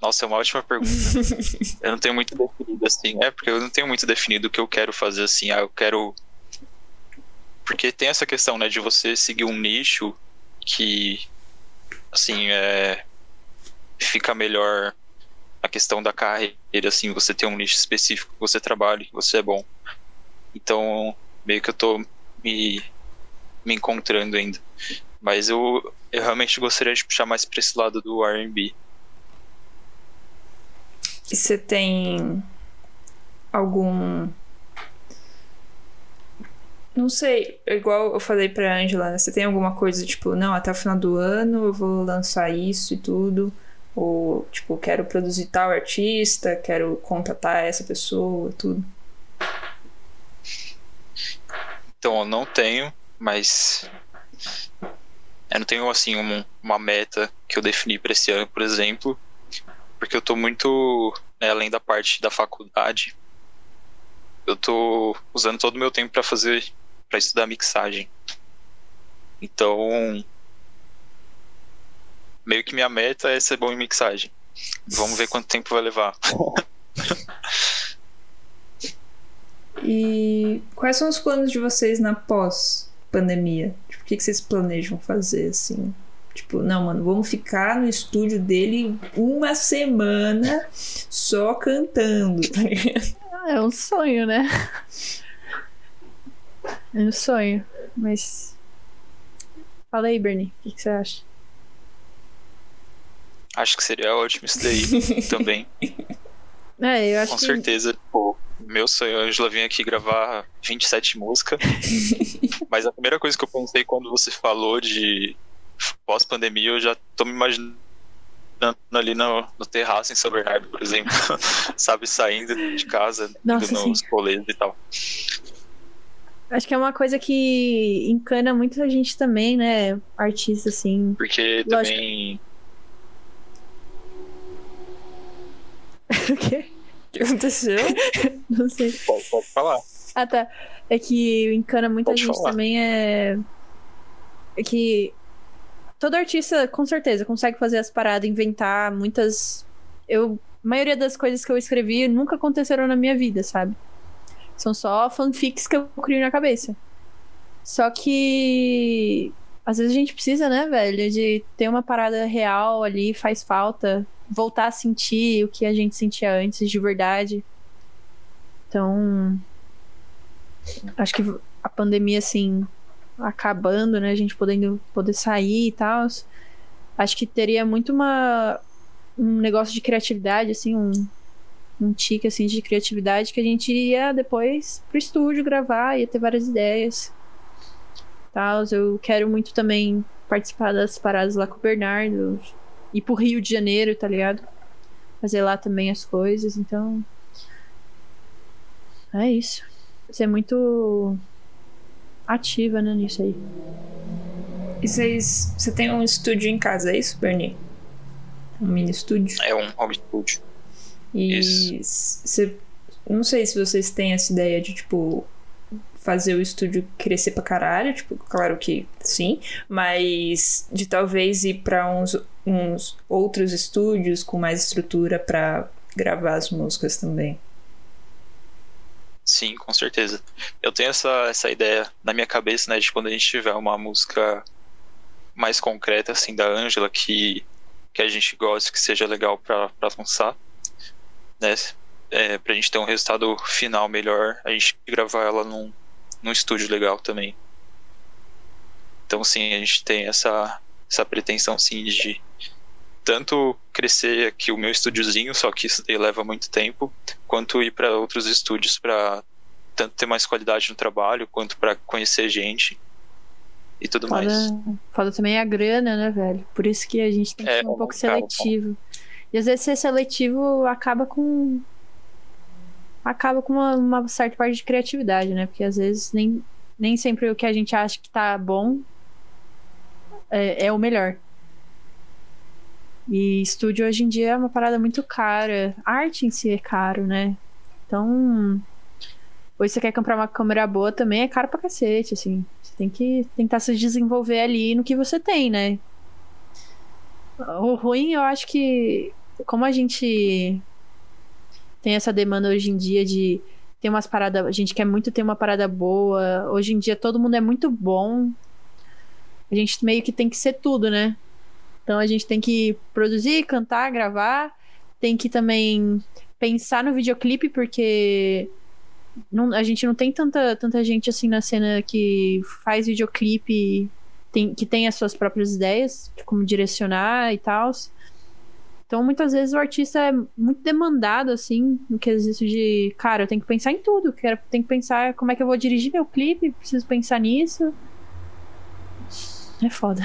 Nossa, é uma ótima pergunta. eu não tenho muito definido assim. É, porque eu não tenho muito definido o que eu quero fazer assim. Ah, eu quero. Porque tem essa questão, né, de você seguir um nicho que, assim, é. Fica melhor a questão da carreira, assim, você tem um nicho específico que você trabalha, que você é bom. Então, meio que eu tô me, me encontrando ainda. Mas eu, eu realmente gostaria de puxar mais pra esse lado do RB. E você tem algum não sei, igual eu falei pra Angela, né? Você tem alguma coisa tipo, não, até o final do ano eu vou lançar isso e tudo? Ou, tipo, quero produzir tal artista, quero contratar essa pessoa, tudo. Então eu não tenho, mas eu não tenho assim um- uma meta que eu defini para esse ano, por exemplo, porque eu tô muito né, além da parte da faculdade. Eu tô usando todo o meu tempo para fazer para estudar mixagem. Então, meio que minha meta é ser bom em mixagem. Vamos ver quanto tempo vai levar. E quais são os planos de vocês na pós-pandemia? Tipo, o que, que vocês planejam fazer, assim? Tipo, não, mano, vamos ficar no estúdio dele uma semana só cantando. tá ligado? Ah, é um sonho, né? É um sonho. Mas. Fala aí, Bernie. O que, que você acha? Acho que seria ótimo isso daí também. É, eu acho Com que. certeza, pô, meu sonho, a Angela vir aqui gravar 27 músicas. Mas a primeira coisa que eu pensei quando você falou de pós-pandemia, eu já tô me imaginando ali no, no terraço em São Bernardo, por exemplo. Sabe, saindo de casa, Nossa, indo nos rolês e tal. Acho que é uma coisa que encana muita gente também, né? Artista, assim. Porque Lógico. também. o quê? O que aconteceu? Não sei. Pode, pode falar. Ah, tá. É que encana muita Pode gente falar. também é. É que todo artista, com certeza, consegue fazer as paradas, inventar muitas. Eu. A maioria das coisas que eu escrevi nunca aconteceram na minha vida, sabe? São só fanfics que eu crio na cabeça. Só que. Às vezes a gente precisa, né, velho, de ter uma parada real ali, faz falta. Voltar a sentir o que a gente sentia antes de verdade. Então. Acho que a pandemia, assim, acabando, né? A gente podendo poder sair e tal. Acho que teria muito uma um negócio de criatividade, assim, um, um tique assim de criatividade que a gente ia depois pro estúdio gravar, ia ter várias ideias. Tal, eu quero muito também participar das paradas lá com o Bernardo, ir pro Rio de Janeiro, tá ligado? Fazer lá também as coisas, então é isso. Ser muito ativa, né, nisso aí. E vocês. Você tem um estúdio em casa, é isso, Bernie? Um mini estúdio? É um home studio. E você. Não sei se vocês têm essa ideia de, tipo, fazer o estúdio crescer pra caralho, tipo, claro que sim, mas de talvez ir pra uns, uns outros estúdios com mais estrutura pra gravar as músicas também. Sim, com certeza. Eu tenho essa, essa ideia na minha cabeça, né, de quando a gente tiver uma música mais concreta, assim, da Ângela, que, que a gente gosta, que seja legal pra, pra lançar, né, é, pra gente ter um resultado final melhor, a gente gravar ela num, num estúdio legal também. Então, sim, a gente tem essa, essa pretensão, sim, de tanto crescer aqui o meu estúdiozinho, só que isso leva muito tempo, quanto ir para outros estúdios para tanto ter mais qualidade no trabalho, quanto para conhecer gente e tudo mais. Foda, foda também a grana, né, velho? Por isso que a gente tem que É, ser um pouco seletivo. E às vezes ser seletivo acaba com. Acaba com uma, uma certa parte de criatividade, né? Porque às vezes nem, nem sempre o que a gente acha que tá bom é, é o melhor. E estúdio hoje em dia é uma parada muito cara. Arte em si é caro, né? Então. Hoje você quer comprar uma câmera boa também, é caro pra cacete, assim. Você tem que tentar se desenvolver ali no que você tem, né? O ruim, eu acho que. Como a gente tem essa demanda hoje em dia de ter umas paradas. A gente quer muito ter uma parada boa. Hoje em dia todo mundo é muito bom. A gente meio que tem que ser tudo, né? Então a gente tem que produzir, cantar, gravar. Tem que também pensar no videoclipe, porque não- a gente não tem tanta, tanta gente assim na cena que faz videoclipe, tem, que tem as suas próprias ideias, de como direcionar e tal. Então, muitas vezes o artista é muito demandado, assim, no quesito de, cara, eu tenho que pensar em tudo, quero, tenho que pensar como é que eu vou dirigir meu clipe, preciso pensar nisso. É foda.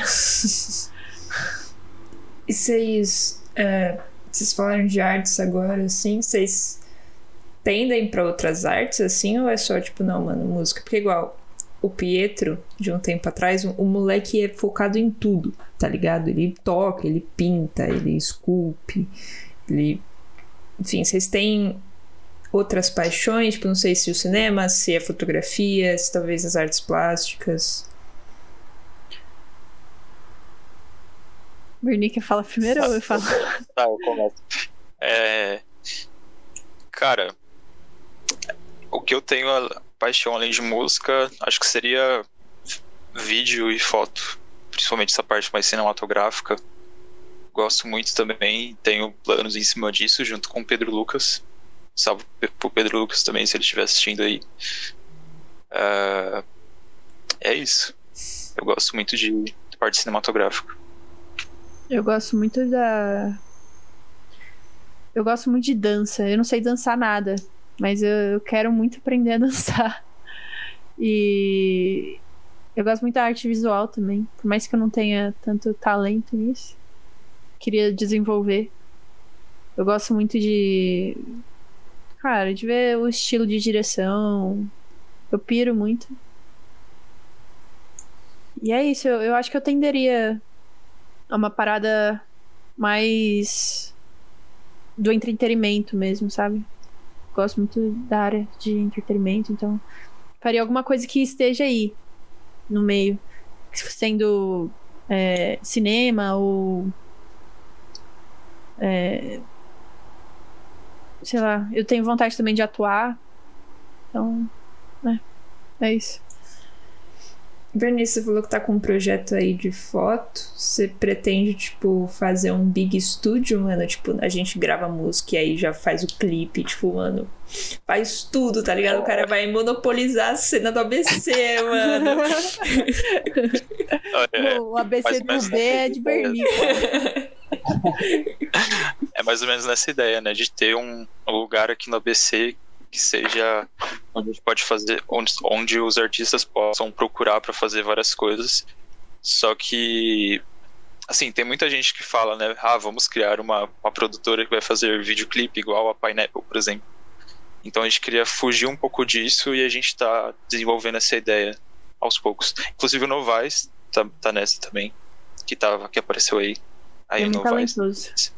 E vocês. é, vocês falaram de artes agora, assim, vocês tendem pra outras artes, assim, ou é só, tipo, não, mano, música? Porque igual o Pietro, de um tempo atrás, o, o moleque é focado em tudo, tá ligado? Ele toca, ele pinta, ele esculpe, ele. Enfim, vocês têm outras paixões, tipo, não sei se o cinema, se a fotografia, se talvez as artes plásticas. Bernice fala primeiro ou eu falo? Tá, eu começo. É, Cara, o que eu tenho a paixão além de música, acho que seria vídeo e foto. Principalmente essa parte mais cinematográfica. Gosto muito também, tenho planos em cima disso, junto com o Pedro Lucas. Salve pro Pedro Lucas também, se ele estiver assistindo aí. É, é isso. Eu gosto muito de, de parte cinematográfica. Eu gosto muito da. Eu gosto muito de dança. Eu não sei dançar nada. Mas eu, eu quero muito aprender a dançar. E eu gosto muito da arte visual também. Por mais que eu não tenha tanto talento nisso. Queria desenvolver. Eu gosto muito de. Cara, de ver o estilo de direção. Eu piro muito. E é isso, eu, eu acho que eu tenderia a uma parada mais do entretenimento mesmo, sabe? Gosto muito da área de entretenimento, então faria alguma coisa que esteja aí no meio, sendo é, cinema ou é, sei lá, eu tenho vontade também de atuar, então, é, é isso. Bernice, você falou que tá com um projeto aí de foto. Você pretende, tipo, fazer um big studio, mano? Tipo, a gente grava música e aí já faz o clipe, tipo, mano. Faz tudo, tá ligado? O cara vai monopolizar a cena do ABC, mano. o ABC do B é de Berlim. É mais ou menos nessa ideia, né? De ter um lugar aqui no ABC que seja onde a gente pode fazer, onde, onde os artistas possam procurar para fazer várias coisas. Só que, assim, tem muita gente que fala, né? Ah, vamos criar uma, uma produtora que vai fazer videoclipe igual a Pineapple, por exemplo. Então a gente queria fugir um pouco disso e a gente está desenvolvendo essa ideia aos poucos. Inclusive o Novaes tá, tá nessa também, que, tava, que apareceu aí. Aí é o Novaes. Talentoso.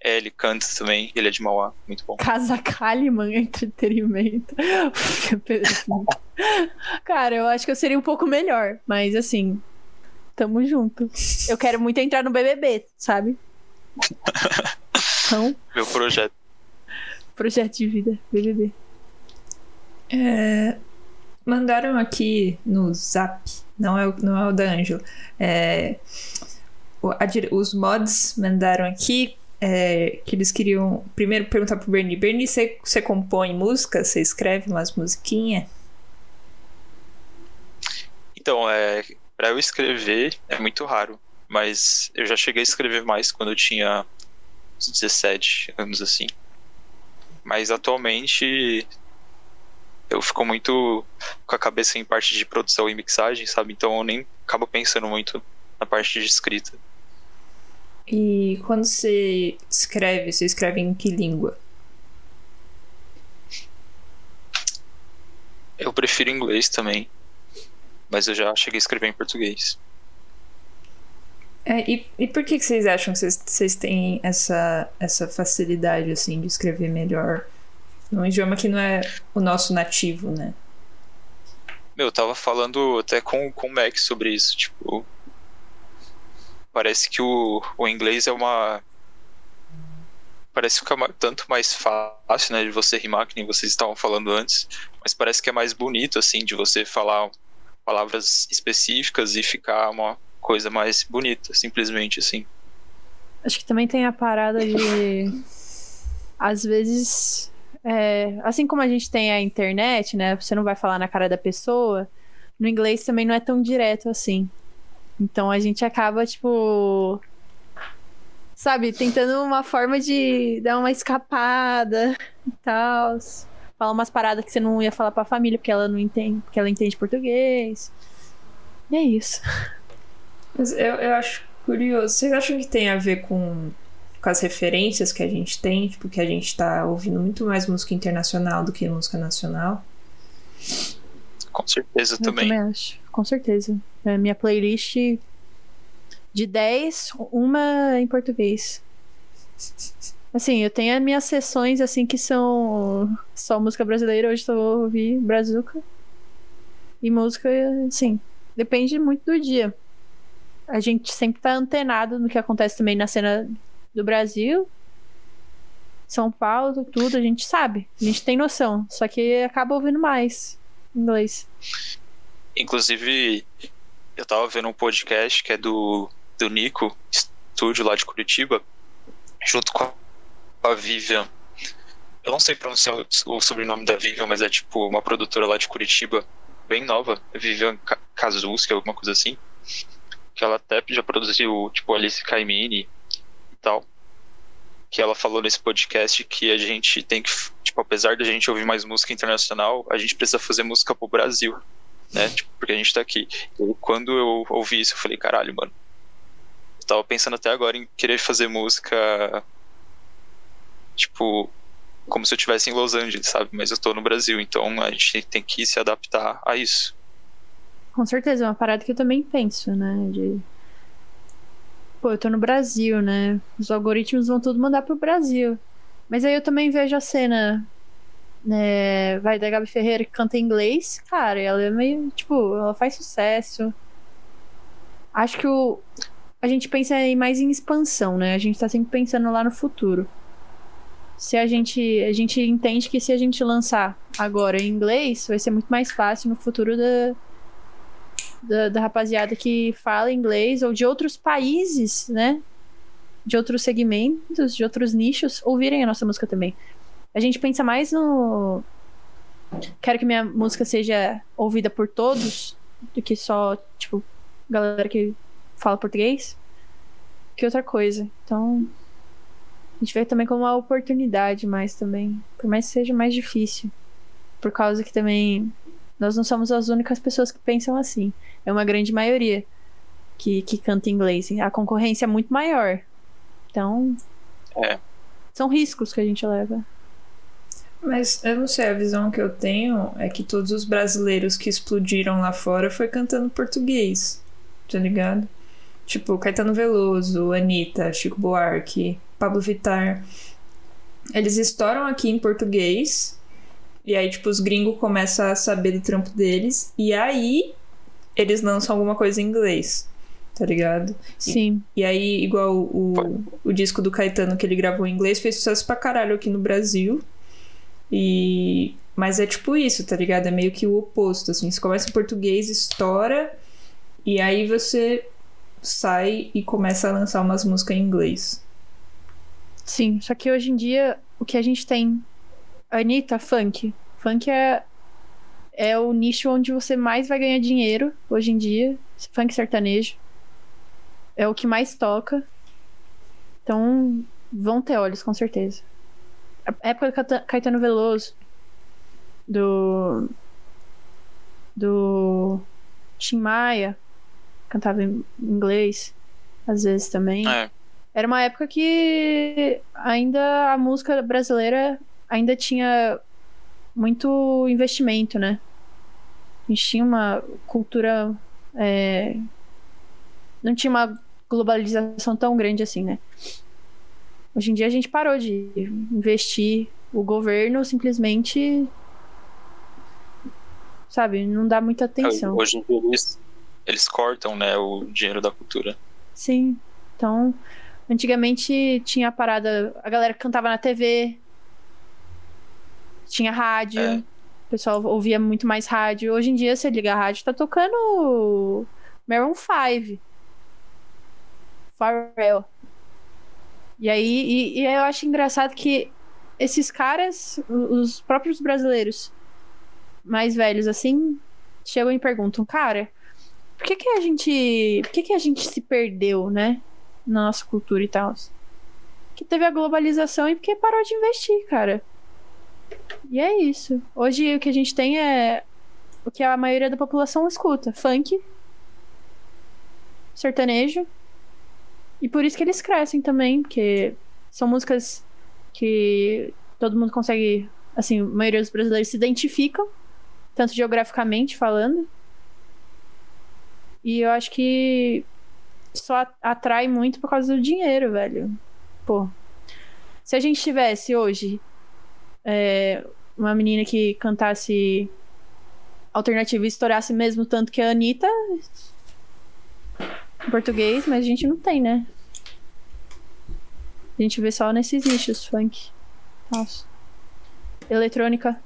É, ele canta também, ele é de Mauá, muito bom. Casa Kalimann Entretenimento. Cara, eu acho que eu seria um pouco melhor, mas assim, tamo junto. Eu quero muito entrar no BBB, sabe? Então. Meu projeto. Projeto de vida, BBB. É, mandaram aqui no zap, não é, o, não é o da Ângela. É, os mods mandaram aqui é, que eles queriam primeiro perguntar pro Bernie: Bernie, você, você compõe música? Você escreve umas musiquinhas? Então, é, para eu escrever é muito raro, mas eu já cheguei a escrever mais quando eu tinha 17 anos assim. Mas atualmente eu fico muito com a cabeça em parte de produção e mixagem, sabe? Então eu nem acabo pensando muito na parte de escrita. E quando você escreve, você escreve em que língua? Eu prefiro inglês também. Mas eu já cheguei a escrever em português. É, e, e por que, que vocês acham que vocês, vocês têm essa, essa facilidade assim de escrever melhor num idioma que não é o nosso nativo, né? Meu, eu tava falando até com, com o Max sobre isso. Tipo, Parece que o, o inglês é uma. Parece que é tanto mais fácil, né, de você rimar, que nem vocês estavam falando antes, mas parece que é mais bonito, assim, de você falar palavras específicas e ficar uma coisa mais bonita, simplesmente, assim. Acho que também tem a parada de. Às vezes. É, assim como a gente tem a internet, né? Você não vai falar na cara da pessoa. No inglês também não é tão direto assim. Então a gente acaba, tipo. Sabe, tentando uma forma de dar uma escapada e tal. Falar umas paradas que você não ia falar pra família, porque ela não entende, porque ela entende português. E é isso. Mas eu, eu acho curioso. Vocês acham que tem a ver com, com as referências que a gente tem? Tipo, que a gente tá ouvindo muito mais música internacional do que música nacional? Com certeza eu também. também acho, com certeza. É, minha playlist de 10, uma em português. Assim, eu tenho as minhas sessões assim que são só música brasileira, hoje estou ouvir brazuca. E música, assim, depende muito do dia. A gente sempre tá antenado no que acontece também na cena do Brasil. São Paulo, tudo, a gente sabe. A gente tem noção. Só que acaba ouvindo mais Inclusive, eu tava vendo um podcast que é do, do Nico, estúdio lá de Curitiba, junto com a Vivian. Eu não sei pronunciar o sobrenome da Vivian, mas é tipo uma produtora lá de Curitiba, bem nova, Vivian Kazuski, alguma coisa assim. Que ela até já produziu, tipo, Alice Caimini e tal. Que ela falou nesse podcast que a gente tem que, tipo, apesar da gente ouvir mais música internacional, a gente precisa fazer música pro Brasil, né? Tipo, porque a gente tá aqui. E quando eu ouvi isso, eu falei, caralho, mano. Eu tava pensando até agora em querer fazer música. Tipo, como se eu estivesse em Los Angeles, sabe? Mas eu tô no Brasil, então a gente tem que se adaptar a isso. Com certeza, é uma parada que eu também penso, né? De... Pô, eu tô no Brasil, né? Os algoritmos vão tudo mandar pro Brasil. Mas aí eu também vejo a cena. Né, vai da Gabi Ferreira que canta em inglês. Cara, ela é meio. Tipo, ela faz sucesso. Acho que o. A gente pensa mais em expansão, né? A gente tá sempre pensando lá no futuro. Se a gente. A gente entende que se a gente lançar agora em inglês, vai ser muito mais fácil no futuro da, da, da rapaziada que fala inglês ou de outros países, né? De outros segmentos, de outros nichos, ouvirem a nossa música também. A gente pensa mais no. Quero que minha música seja ouvida por todos, do que só, tipo, galera que fala português, que outra coisa. Então, a gente vê também como uma oportunidade mais também. Por mais que seja mais difícil. Por causa que também nós não somos as únicas pessoas que pensam assim. É uma grande maioria que, que canta inglês. A concorrência é muito maior. Então. É. São riscos que a gente leva. Mas eu não sei, a visão que eu tenho é que todos os brasileiros que explodiram lá fora foi cantando português. Tá ligado? Tipo, Caetano Veloso, Anitta, Chico Buarque, Pablo Vittar. Eles estouram aqui em português e aí, tipo, os gringos começam a saber do trampo deles. E aí, eles lançam alguma coisa em inglês. Tá ligado? Sim. E, e aí, igual o, o disco do Caetano que ele gravou em inglês, fez sucesso pra caralho aqui no Brasil. E. Mas é tipo isso, tá ligado? É meio que o oposto, assim. Você começa em português, estoura, e aí você sai e começa a lançar umas músicas em inglês. Sim, só que hoje em dia o que a gente tem Anitta, funk. Funk é, é o nicho onde você mais vai ganhar dinheiro hoje em dia. Funk sertanejo. É o que mais toca. Então, vão ter olhos, com certeza. A época do Caetano Veloso. Do. Do. Tim Maia. Cantava em inglês. Às vezes também. É. Era uma época que ainda a música brasileira ainda tinha muito investimento, né? A gente tinha uma cultura. É... Não tinha uma globalização tão grande assim, né? Hoje em dia a gente parou de investir. O governo simplesmente. Sabe, não dá muita atenção. Hoje em dia eles, eles cortam, né, o dinheiro da cultura. Sim. Então, antigamente tinha a parada. A galera cantava na TV, tinha rádio. É. O pessoal ouvia muito mais rádio. Hoje em dia, você liga a rádio, tá tocando Maroon 5. Pharrell. E aí, e, e eu acho engraçado que esses caras, os próprios brasileiros mais velhos, assim, chegam e perguntam, cara, por que que a gente, por que que a gente se perdeu, né, na nossa cultura e tal? Que teve a globalização e porque parou de investir, cara. E é isso. Hoje o que a gente tem é o que a maioria da população escuta: funk, sertanejo. E por isso que eles crescem também, porque são músicas que todo mundo consegue, assim, a maioria dos brasileiros se identificam, tanto geograficamente falando. E eu acho que só atrai muito por causa do dinheiro, velho. Pô. Se a gente tivesse hoje é, uma menina que cantasse alternativa e estourasse mesmo tanto que a Anitta em português, mas a gente não tem, né? A gente vê só nesses nichos, funk. Nossa. Eletrônica.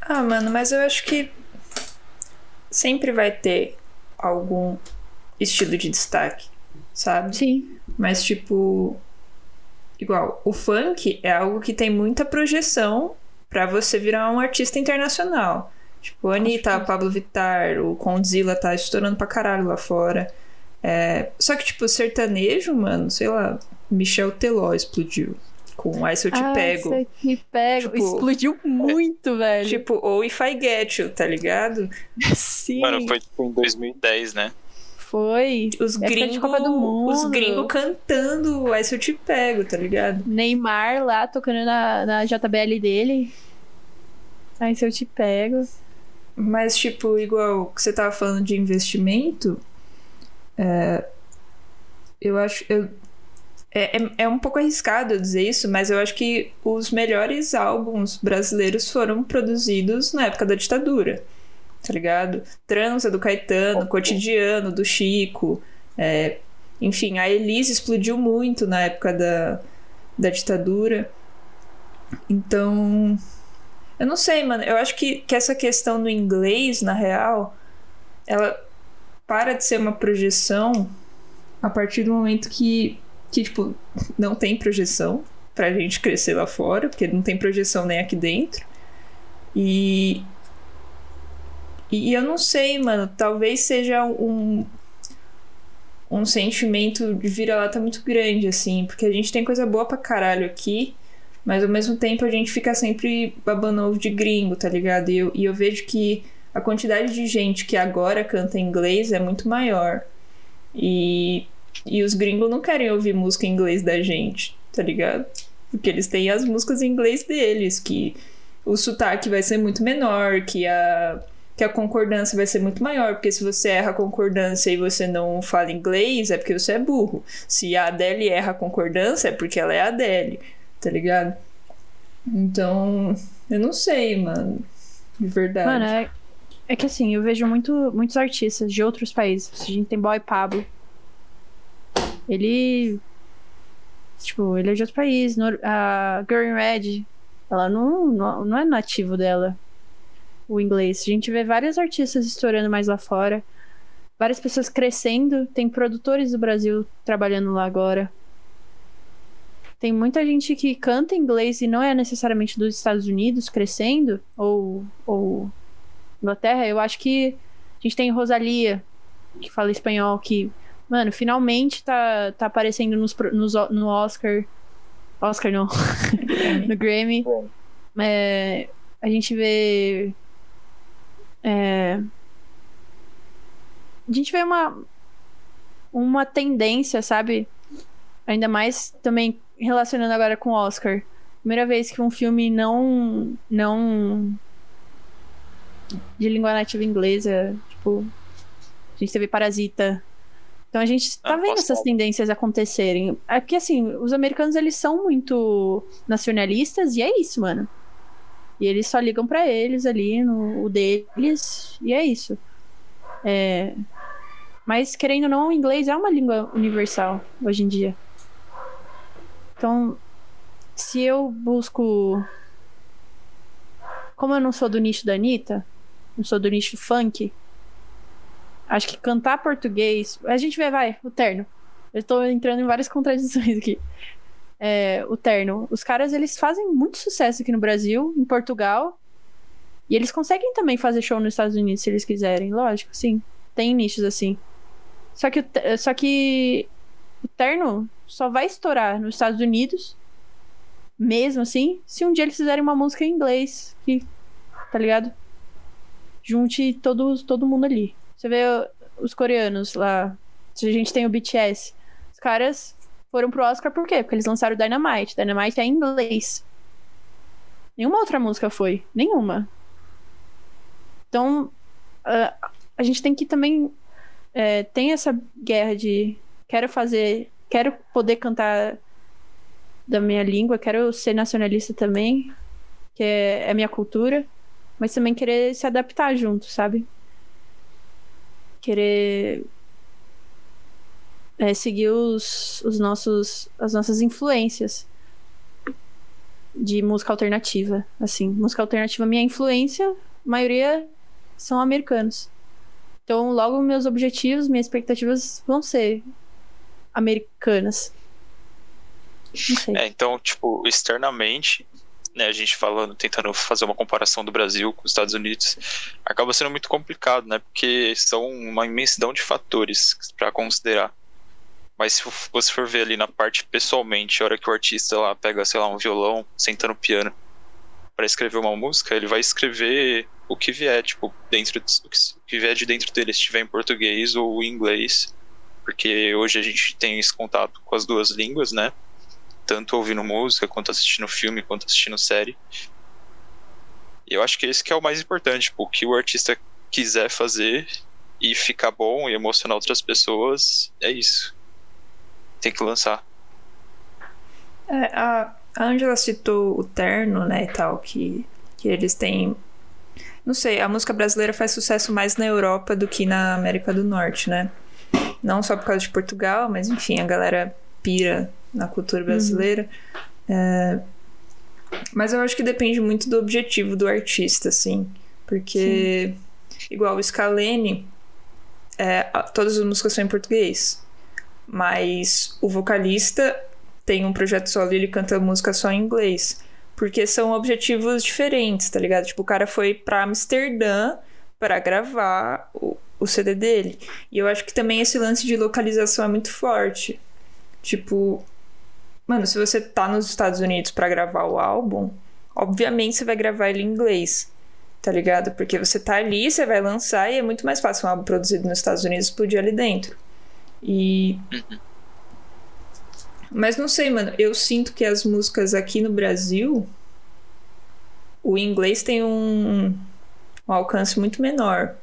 Ah, mano, mas eu acho que sempre vai ter algum estilo de destaque, sabe? Sim. Mas, tipo, igual, o funk é algo que tem muita projeção para você virar um artista internacional. Tipo, a Anitta, a Pablo Vittar, o Condzilla tá estourando pra caralho lá fora. É... Só que, tipo, sertanejo, mano, sei lá, Michel Teló explodiu. com Ai Se Eu Te Ah, Pego. Se eu te pego. Tipo, Explodiu muito, velho. Tipo, ou If I Get You, tá ligado? Sim. Mano, foi tipo em 2010, né? Foi. Os gringos Copa do Mundo. os gringos cantando Ai Se Eu Te Pego, tá ligado? Neymar lá tocando na, na JBL dele. Aí se eu te pego. Mas, tipo, igual que você tava falando de investimento, é, eu acho. Eu, é, é, é um pouco arriscado eu dizer isso, mas eu acho que os melhores álbuns brasileiros foram produzidos na época da ditadura. Tá ligado? Transa do Caetano, Cotidiano do Chico. é, enfim, a Elise explodiu muito na época da, da ditadura. Então, eu não sei, mano. Eu acho que, que essa questão do inglês, na real, ela para de ser uma projeção a partir do momento que, que tipo, não tem projeção pra gente crescer lá fora, porque não tem projeção nem aqui dentro. E. E eu não sei, mano. Talvez seja um. Um sentimento de vira-lata muito grande, assim. Porque a gente tem coisa boa pra caralho aqui. Mas ao mesmo tempo a gente fica sempre babando ovo de gringo, tá ligado? E eu, e eu vejo que a quantidade de gente que agora canta inglês é muito maior. E, e os gringos não querem ouvir música em inglês da gente, tá ligado? Porque eles têm as músicas em inglês deles, que o sotaque vai ser muito menor, que a, que a concordância vai ser muito maior. Porque se você erra a concordância e você não fala inglês, é porque você é burro. Se a Adele erra a concordância, é porque ela é a Adele tá ligado? Então, eu não sei, mano. De verdade. Mano, é, é que assim, eu vejo muito, muitos artistas de outros países. A gente tem Boy Pablo. Ele. Tipo, ele é de outro país. A Girl in Red, ela não, não, não é nativo dela. O inglês. A gente vê vários artistas estourando mais lá fora. Várias pessoas crescendo. Tem produtores do Brasil trabalhando lá agora. Tem muita gente que canta inglês e não é necessariamente dos Estados Unidos crescendo, ou, ou Inglaterra. Eu acho que a gente tem Rosalia, que fala espanhol, que, mano, finalmente tá, tá aparecendo nos, nos, no Oscar. Oscar não, no Grammy. É, a gente vê. é, a gente vê uma, uma tendência, sabe? Ainda mais também relacionando agora com o Oscar. Primeira vez que um filme não. não. de língua nativa inglesa. Tipo. A gente teve Parasita. Então a gente tá Ah, vendo essas passado. tendências acontecerem. É porque, assim, os americanos eles são muito nacionalistas e é isso, mano. E eles só ligam pra eles ali no o deles e é isso. É... Mas querendo ou não, o inglês é uma língua universal hoje em dia. Então, se eu busco. Como eu não sou do nicho da Anitta, não sou do nicho funk, acho que cantar português. A gente vê, vai, o terno. Eu tô entrando em várias contradições aqui. É, o terno. Os caras, eles fazem muito sucesso aqui no Brasil, em Portugal. E eles conseguem também fazer show nos Estados Unidos se eles quiserem, lógico, sim. Tem nichos assim. Só que, só que o terno só vai estourar nos Estados Unidos, mesmo assim, se um dia eles fizerem uma música em inglês, que, tá ligado? Junte todo, todo mundo ali. Você vê os coreanos lá, a gente tem o BTS. Os caras foram pro Oscar por quê? Porque eles lançaram Dynamite. Dynamite é em inglês. Nenhuma outra música foi. Nenhuma. Então, uh, a gente tem que também. é, tem essa guerra de quero fazer. Quero poder cantar da minha língua, quero ser nacionalista também, que é, é a minha cultura, mas também querer se adaptar junto, sabe? Querer é, seguir os, os nossos, as nossas influências de música alternativa. Assim, música alternativa, minha influência, a maioria são americanos. Então, logo meus objetivos, minhas expectativas vão ser americanas. É, então, tipo, externamente, né, a gente falando, tentando fazer uma comparação do Brasil com os Estados Unidos, acaba sendo muito complicado, né? Porque são uma imensidão de fatores para considerar. Mas se você for ver ali na parte pessoalmente, a hora que o artista lá pega, sei lá, um violão, senta no piano para escrever uma música, ele vai escrever o que vier, tipo, dentro o que vier de dentro dele, se estiver em português ou em inglês, porque hoje a gente tem esse contato com as duas línguas, né? Tanto ouvindo música, quanto assistindo filme, quanto assistindo série. E eu acho que esse que é o mais importante, tipo, o que o artista quiser fazer e ficar bom e emocionar outras pessoas, é isso. Tem que lançar. É, a, Angela citou o terno, né, e tal, que, que eles têm. Não sei, a música brasileira faz sucesso mais na Europa do que na América do Norte, né? Não só por causa de Portugal, mas enfim, a galera pira na cultura uhum. brasileira. Uhum. É... Mas eu acho que depende muito do objetivo do artista, assim. Porque, Sim. igual o Scalene, é, todas as músicas são em português. Mas o vocalista tem um projeto solo e ele canta música só em inglês. Porque são objetivos diferentes, tá ligado? Tipo, o cara foi pra Amsterdã para gravar o, o CD dele. E eu acho que também esse lance de localização é muito forte. Tipo, mano, se você tá nos Estados Unidos para gravar o álbum, obviamente você vai gravar ele em inglês, tá ligado? Porque você tá ali, você vai lançar e é muito mais fácil um álbum produzido nos Estados Unidos explodir ali dentro. E. Mas não sei, mano, eu sinto que as músicas aqui no Brasil, o inglês tem um, um alcance muito menor.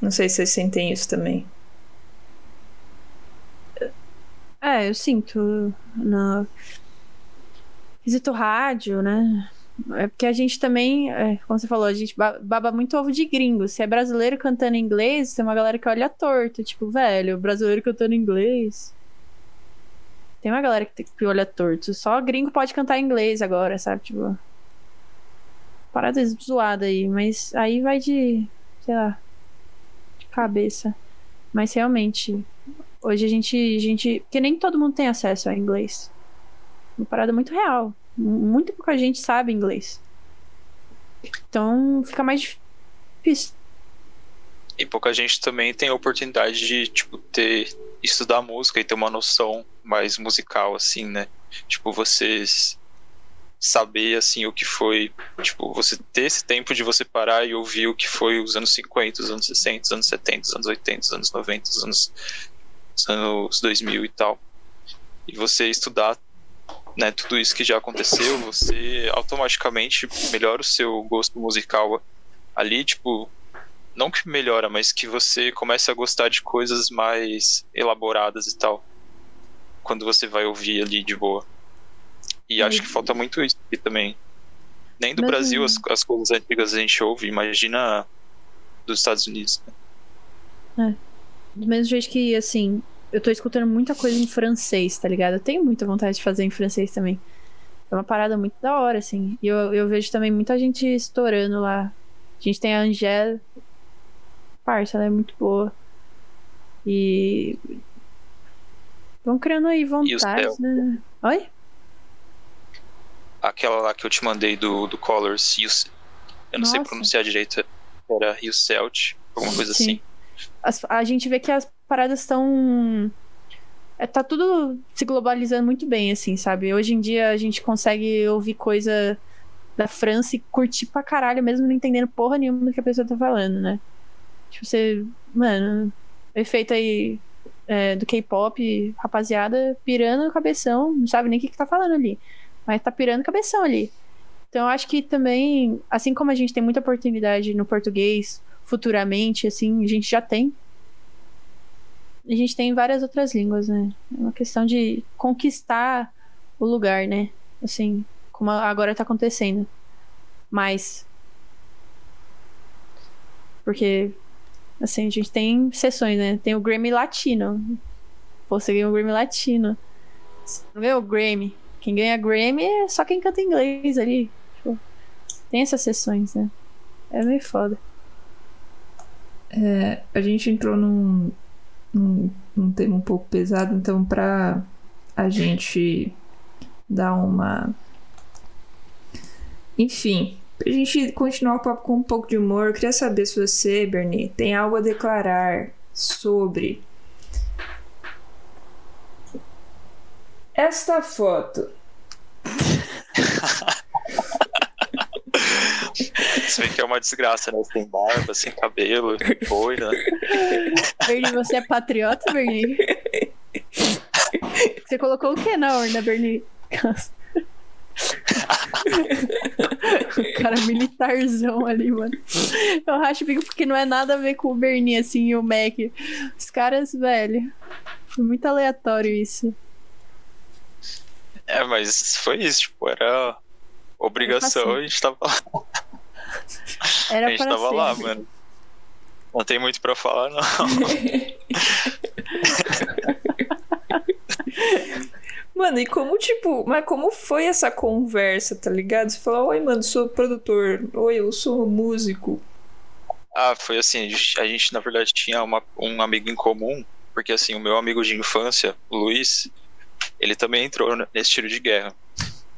Não sei se vocês sentem isso também. É, eu sinto no quesito rádio, né? É porque a gente também, é, como você falou, a gente baba muito ovo de gringo. Se é brasileiro cantando inglês, tem uma galera que olha torto. Tipo, velho, brasileiro cantando inglês. Tem uma galera que olha torto. Só gringo pode cantar inglês agora, sabe? Tipo. Parada zoada aí. Mas aí vai de. Sei lá cabeça. Mas realmente, hoje a gente, a gente. Porque nem todo mundo tem acesso a inglês. Uma parada muito real. Muito pouca gente sabe inglês. Então fica mais difícil. E pouca gente também tem a oportunidade de, tipo, ter. estudar música e ter uma noção mais musical, assim, né? Tipo, vocês saber assim o que foi, tipo, você ter esse tempo de você parar e ouvir o que foi os anos 50, os anos 60, os anos 70, os anos 80, os anos 90, os anos, os anos 2000 e tal. E você estudar né, tudo isso que já aconteceu, você automaticamente melhora o seu gosto musical ali, tipo, não que melhora, mas que você começa a gostar de coisas mais elaboradas e tal. Quando você vai ouvir ali de boa. E acho que falta muito isso aqui também. Nem do Brasil as, as coisas antigas a gente ouve, imagina dos Estados Unidos. Né? É. Do mesmo jeito que, assim, eu tô escutando muita coisa em francês, tá ligado? Eu tenho muita vontade de fazer em francês também. É uma parada muito da hora, assim. E eu, eu vejo também muita gente estourando lá. A gente tem a Angèle. Parça, ela é muito boa. E. Vão criando aí vontades, né? Oi? Aquela lá que eu te mandei do, do Colors, eu não Nossa. sei pronunciar direito, era Rio Celt, alguma coisa Sim. assim. As, a gente vê que as paradas estão. É, tá tudo se globalizando muito bem, assim, sabe? Hoje em dia a gente consegue ouvir coisa da França e curtir pra caralho, mesmo não entendendo porra nenhuma do que a pessoa tá falando, né? Tipo, você. Mano, efeito aí é, do K-pop, rapaziada, pirando o cabeção, não sabe nem o que, que tá falando ali. Mas tá pirando cabeção ali. Então eu acho que também, assim como a gente tem muita oportunidade no português, futuramente, assim, a gente já tem. A gente tem várias outras línguas, né? É uma questão de conquistar o lugar, né? Assim, como agora tá acontecendo. Mas. Porque, assim, a gente tem sessões, né? Tem o Grammy Latino. Pô, você ganhou o Grammy Latino. Você não ganhou o Grammy. Quem ganha Grammy é só quem canta inglês ali. Tipo, tem essas sessões, né? É meio foda. É, a gente entrou num, num, num tema um pouco pesado, então pra a gente dar uma. Enfim, pra gente continuar o papo com um pouco de humor, eu queria saber se você, Bernie, tem algo a declarar sobre esta foto. Você vê que é uma desgraça, né? Sem barba, sem cabelo, boina. Bernie, você é patriota, Bernie? Você colocou o que na urna, Bernie? cara militarzão ali, mano. Eu acho porque não é nada a ver com o Bernie, assim, e o Mac. Os caras, velho. Foi muito aleatório isso. É, mas foi isso, tipo, era obrigação, a gente tava lá. Era a gente tava ser. lá, mano. Não tem muito pra falar, não. Mano, e como, tipo, mas como foi essa conversa, tá ligado? Você falou, oi, mano, sou produtor. Oi, eu sou músico. Ah, foi assim, a gente, na verdade tinha uma- um amigo em comum, porque assim, o meu amigo de infância, o Luiz, ele também entrou nesse tiro de guerra.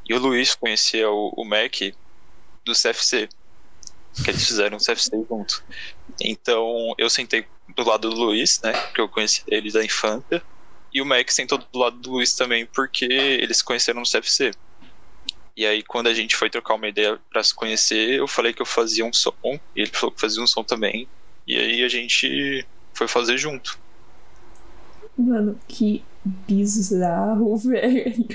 E o Luiz conhecia o, o Mac do CFC, que eles fizeram o CFC junto. Então eu sentei do lado do Luiz, né, porque eu conheci ele da infância, e o Mac sentou do lado do Luiz também, porque eles se conheceram no CFC. E aí, quando a gente foi trocar uma ideia pra se conhecer, eu falei que eu fazia um som, e ele falou que fazia um som também. E aí a gente foi fazer junto. Mano, que bizarro, velho.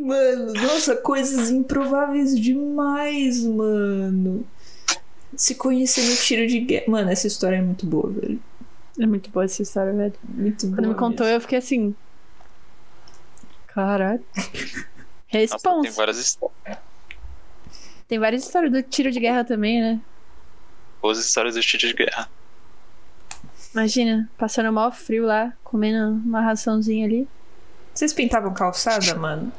Mano, nossa, coisas improváveis demais, mano. Se conhecer no tiro de guerra. Mano, essa história é muito boa, velho. É muito boa essa história, velho. Muito boa. Quando me contou, mesmo. eu fiquei assim. Caralho. Nossa, Responsa. tem várias histórias. Tem várias histórias do tiro de guerra também, né? Boas histórias do tiro de guerra. Imagina, passando mal frio lá, comendo uma raçãozinha ali. Vocês pintavam calçada, mano?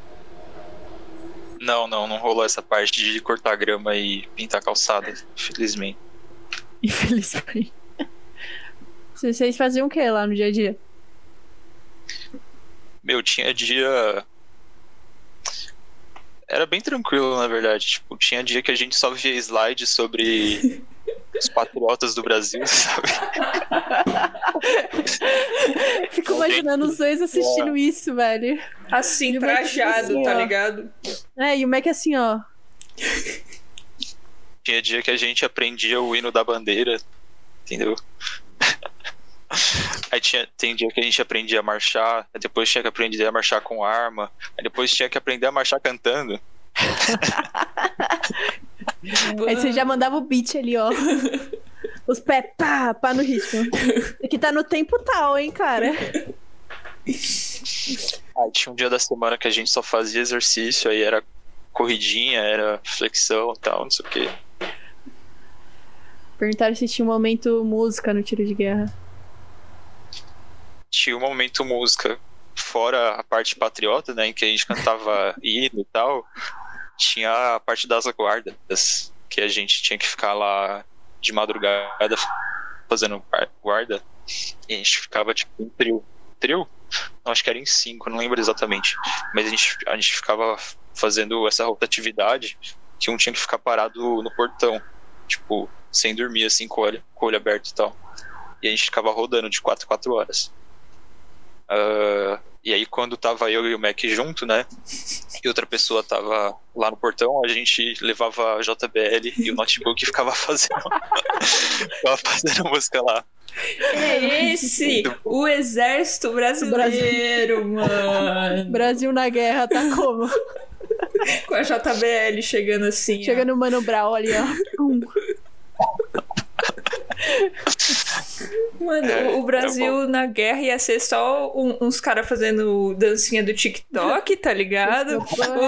Não, não, não rolou essa parte de cortar grama e pintar calçada, felizmente. Infelizmente. Vocês faziam o que lá no dia a dia? Meu, tinha dia. Era bem tranquilo, na verdade. Tipo, tinha dia que a gente só via slide sobre os patriotas do Brasil, sabe? Fico imaginando os dois assistindo isso, velho. Assim, E trajado, assim, tá ó. ligado? É, e o Mac assim, ó. Tinha dia que a gente aprendia o hino da bandeira, entendeu? Aí tinha, tem dia que a gente aprendia a marchar, aí depois tinha que aprender a marchar com arma, aí depois tinha que aprender a marchar cantando. Aí você já mandava o beat ali, ó. Os pés, pá, pá no ritmo. Aqui tá no tempo tal, hein, cara. Aí tinha um dia da semana que a gente só fazia exercício, aí era corridinha, era flexão e tal, não sei o quê. Perguntaram se tinha um momento música no tiro de guerra. Tinha um momento música, fora a parte patriota, né, em que a gente cantava hino e tal, tinha a parte das guardas, que a gente tinha que ficar lá de madrugada fazendo guarda, e a gente ficava tipo em trio. Trio? Não, acho que era em cinco, não lembro exatamente. Mas a gente, a gente ficava fazendo essa rotatividade que um tinha que ficar parado no portão, tipo, sem dormir, assim, com o olho, com o olho aberto e tal. E a gente ficava rodando de 4 a 4 horas. Ah, e aí, quando tava eu e o Mac junto, né? E outra pessoa tava lá no portão, a gente levava a JBL e o notebook e ficava fazendo. ficava fazendo música lá. É esse o exército brasileiro, mano. Brasil na guerra tá como? Com a JBL chegando assim. ó. Chega no Mano Brown ali, ó. Mano, É, o- o Brasil tá na guerra ia ser só um- uns caras fazendo dancinha do TikTok, tá ligado?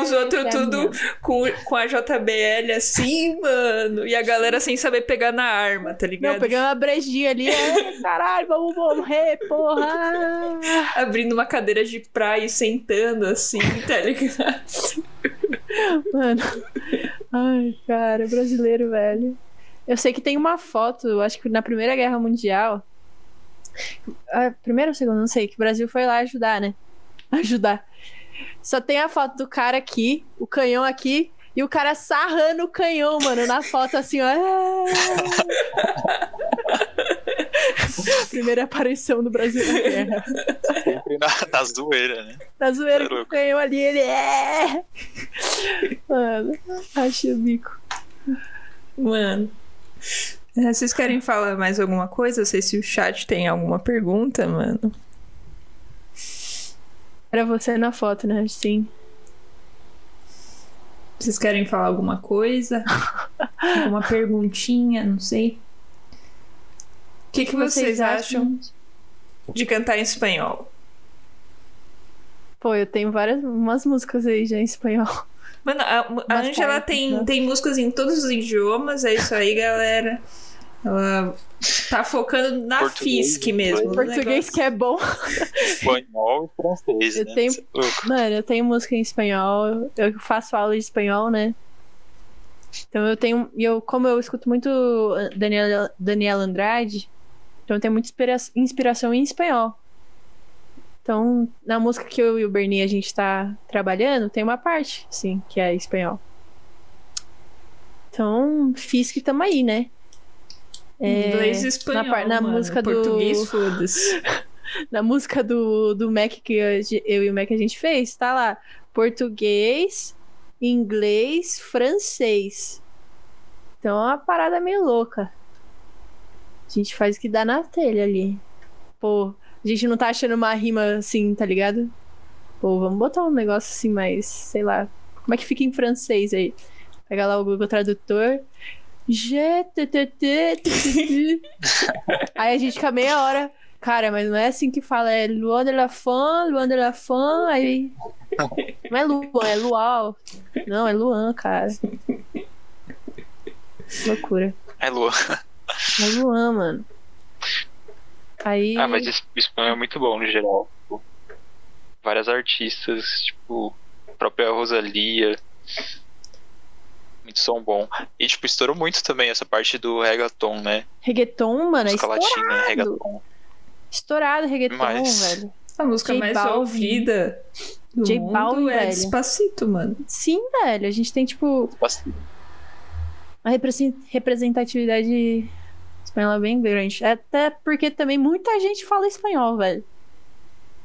Os outros tudo com, com a JBL assim, mano. E a galera sem saber pegar na arma, tá ligado? Não, pegando uma brejinha ali, é, caralho, vamos morrer, porra! Abrindo uma cadeira de praia e sentando assim, tá ligado? Mano, ai, cara, brasileiro, velho. Eu sei que tem uma foto, acho que na Primeira Guerra Mundial. A primeira ou segunda, não sei, que o Brasil foi lá ajudar, né? Ajudar. Só tem a foto do cara aqui, o canhão aqui, e o cara sarrando o canhão, mano, na foto assim, ó. Primeira aparição do Brasil na Guerra. Sempre na, na zoeira, né? Na zoeira É que ganhou ali, ele é. Mano, achei o bico. Mano. É, Vocês querem falar mais alguma coisa? Não sei se o chat tem alguma pergunta, mano. Era você na foto, né? Sim. Vocês querem falar alguma coisa? alguma perguntinha? Não sei. O que, que vocês, acham de cantar em espanhol? Pô, eu tenho várias umas músicas aí já em espanhol. Mano, a, a Angela tem, né? tem músicas em todos os idiomas, é isso aí, galera. Ela tá focando na Português, FISC mesmo. no Português negócio. que é bom. Espanhol e francês, Eu né? tenho- é. Mano, eu tenho música em espanhol. Eu faço aula de espanhol, né? Então eu tenho. Eu, como eu escuto muito Daniela, Daniela Andrade, então eu tenho muita inspira- inspiração em espanhol. Então, na música que eu e o Bernie a gente tá trabalhando, tem uma parte, sim, que é espanhol. Então, fiz que tamo aí, né? É, Inglês e espanhol. na na mano. música do- Português, na música do, do Mac que eu, eu e o Mac a gente fez, tá lá. Português, inglês, francês. Então é uma parada meio louca. A gente faz o que dá na telha ali. Pô, a gente não tá achando uma rima assim, tá ligado? Pô, vamos botar um negócio assim mais, sei lá. Como é que fica em francês aí? Pega lá o Google Tradutor. Te. Aí a gente fica meia hora. Cara, mas não é assim que fala, é Luan de la Fan, Luan de la Fan, aí. Não é Luan, é Luau. Não, é Luan, cara. Loucura. É Lua. É Luan, mano. Aí. Ah, mas esse espanhol é muito bom no geral. Tipo, várias artistas, tipo, a própria Rosalia. Muito som bom. E, tipo, estourou muito também essa parte do reggaeton, né? Reggaeton, mano, é Música estourado. latina, reggaeton. Estourado reggaeton, Mas- velho. A música J mais Balvin. ouvida do J mundo Balvin, é velho. Despacito, mano. Sim, velho. A gente tem, tipo, uma represen- representatividade espanhola bem grande. Até porque também muita gente fala espanhol, velho.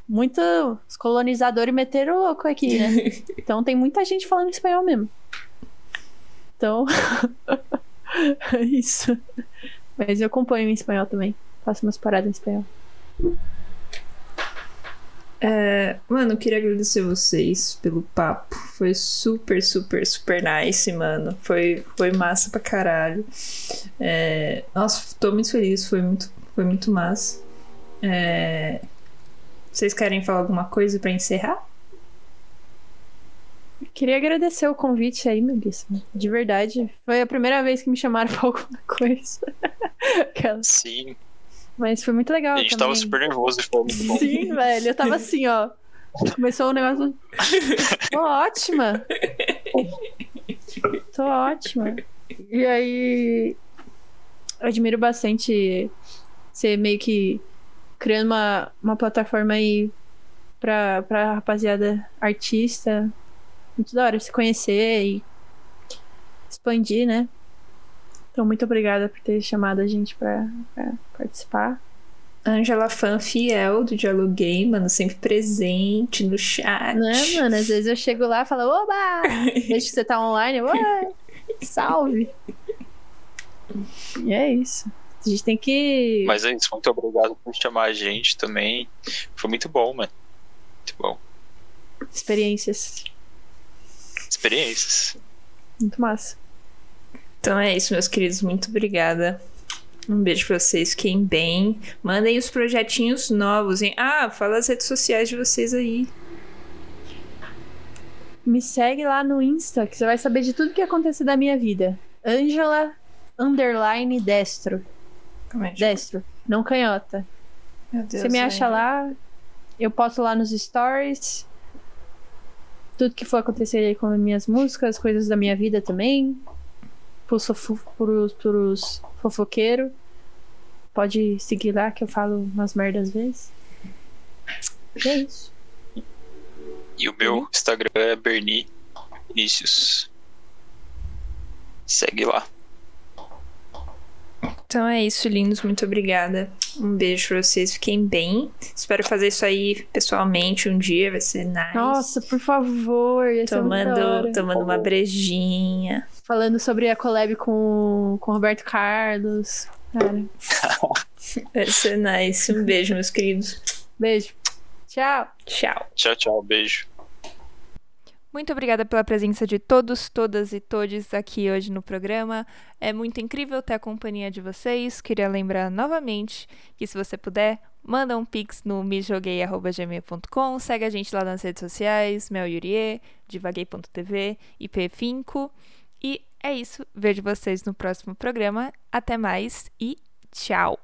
Muitos colonizadores meteram o louco aqui, né? Então tem muita gente falando espanhol mesmo. Então. é isso. Mas eu componho em espanhol também. Faço umas paradas em espanhol. É, mano, eu queria agradecer vocês pelo papo. Foi super, super, super nice, mano. Foi, foi massa pra caralho. É, nossa, tô muito feliz. Foi muito, foi muito massa. É, vocês querem falar alguma coisa pra encerrar? Queria agradecer o convite aí, Melissa. De verdade. Foi a primeira vez que me chamaram pra alguma coisa. Sim. Mas foi muito legal. A gente também. tava super nervoso e foi muito bom. Sim, velho. Eu tava assim, ó. Começou o negócio. Tô ótima. Tô ótima. E aí. Eu admiro bastante você meio que criando uma, uma plataforma aí pra, pra rapaziada artista. Muito da hora se conhecer e expandir, né? Então, muito obrigada por ter chamado a gente pra, pra participar. Angela, fã fiel do Dialoguei, mano, sempre presente no chat. Né, mano? Às vezes eu chego lá e falo, oba! Desde que você tá online, eu, "Ué, salve! E é isso. A gente tem que. Mas é isso, muito obrigado por chamar a gente também. Foi muito bom, mano. Muito bom. Experiências. Experiências. Muito massa. Então é isso, meus queridos. Muito obrigada. Um beijo pra vocês. Fiquem bem. Mandem os projetinhos novos, hein? Ah, fala as redes sociais de vocês aí. Me segue lá no Insta, que você vai saber de tudo que acontece da minha vida. Angela underline destro. Calma aí, Destro, não canhota. Meu Deus, Você me acha Angela. lá, eu posto lá nos stories. Tudo que for acontecer aí com as minhas músicas, coisas da minha vida também. Pros, pros, pros fofoqueiros. Pode seguir lá que eu falo umas merdas às vezes. E é isso. E o meu Instagram é Berni Vinícius. Segue lá. Então é isso, lindos. Muito obrigada. Um beijo pra vocês. Fiquem bem. Espero fazer isso aí pessoalmente um dia. Vai ser nice. Nossa, por favor. tomando, tomando uma brejinha. Falando sobre a collab com, com o Roberto Carlos. Cara, Vai ser nice. Um beijo, meus queridos. beijo. Tchau. Tchau. Tchau, tchau. Beijo. Muito obrigada pela presença de todos, todas e todes aqui hoje no programa. É muito incrível ter a companhia de vocês. Queria lembrar novamente que se você puder, manda um pix no mejoguei.gmail.com, segue a gente lá nas redes sociais, Mel Yurie, divaguei.tv, IP5. E é isso. Vejo vocês no próximo programa. Até mais e tchau!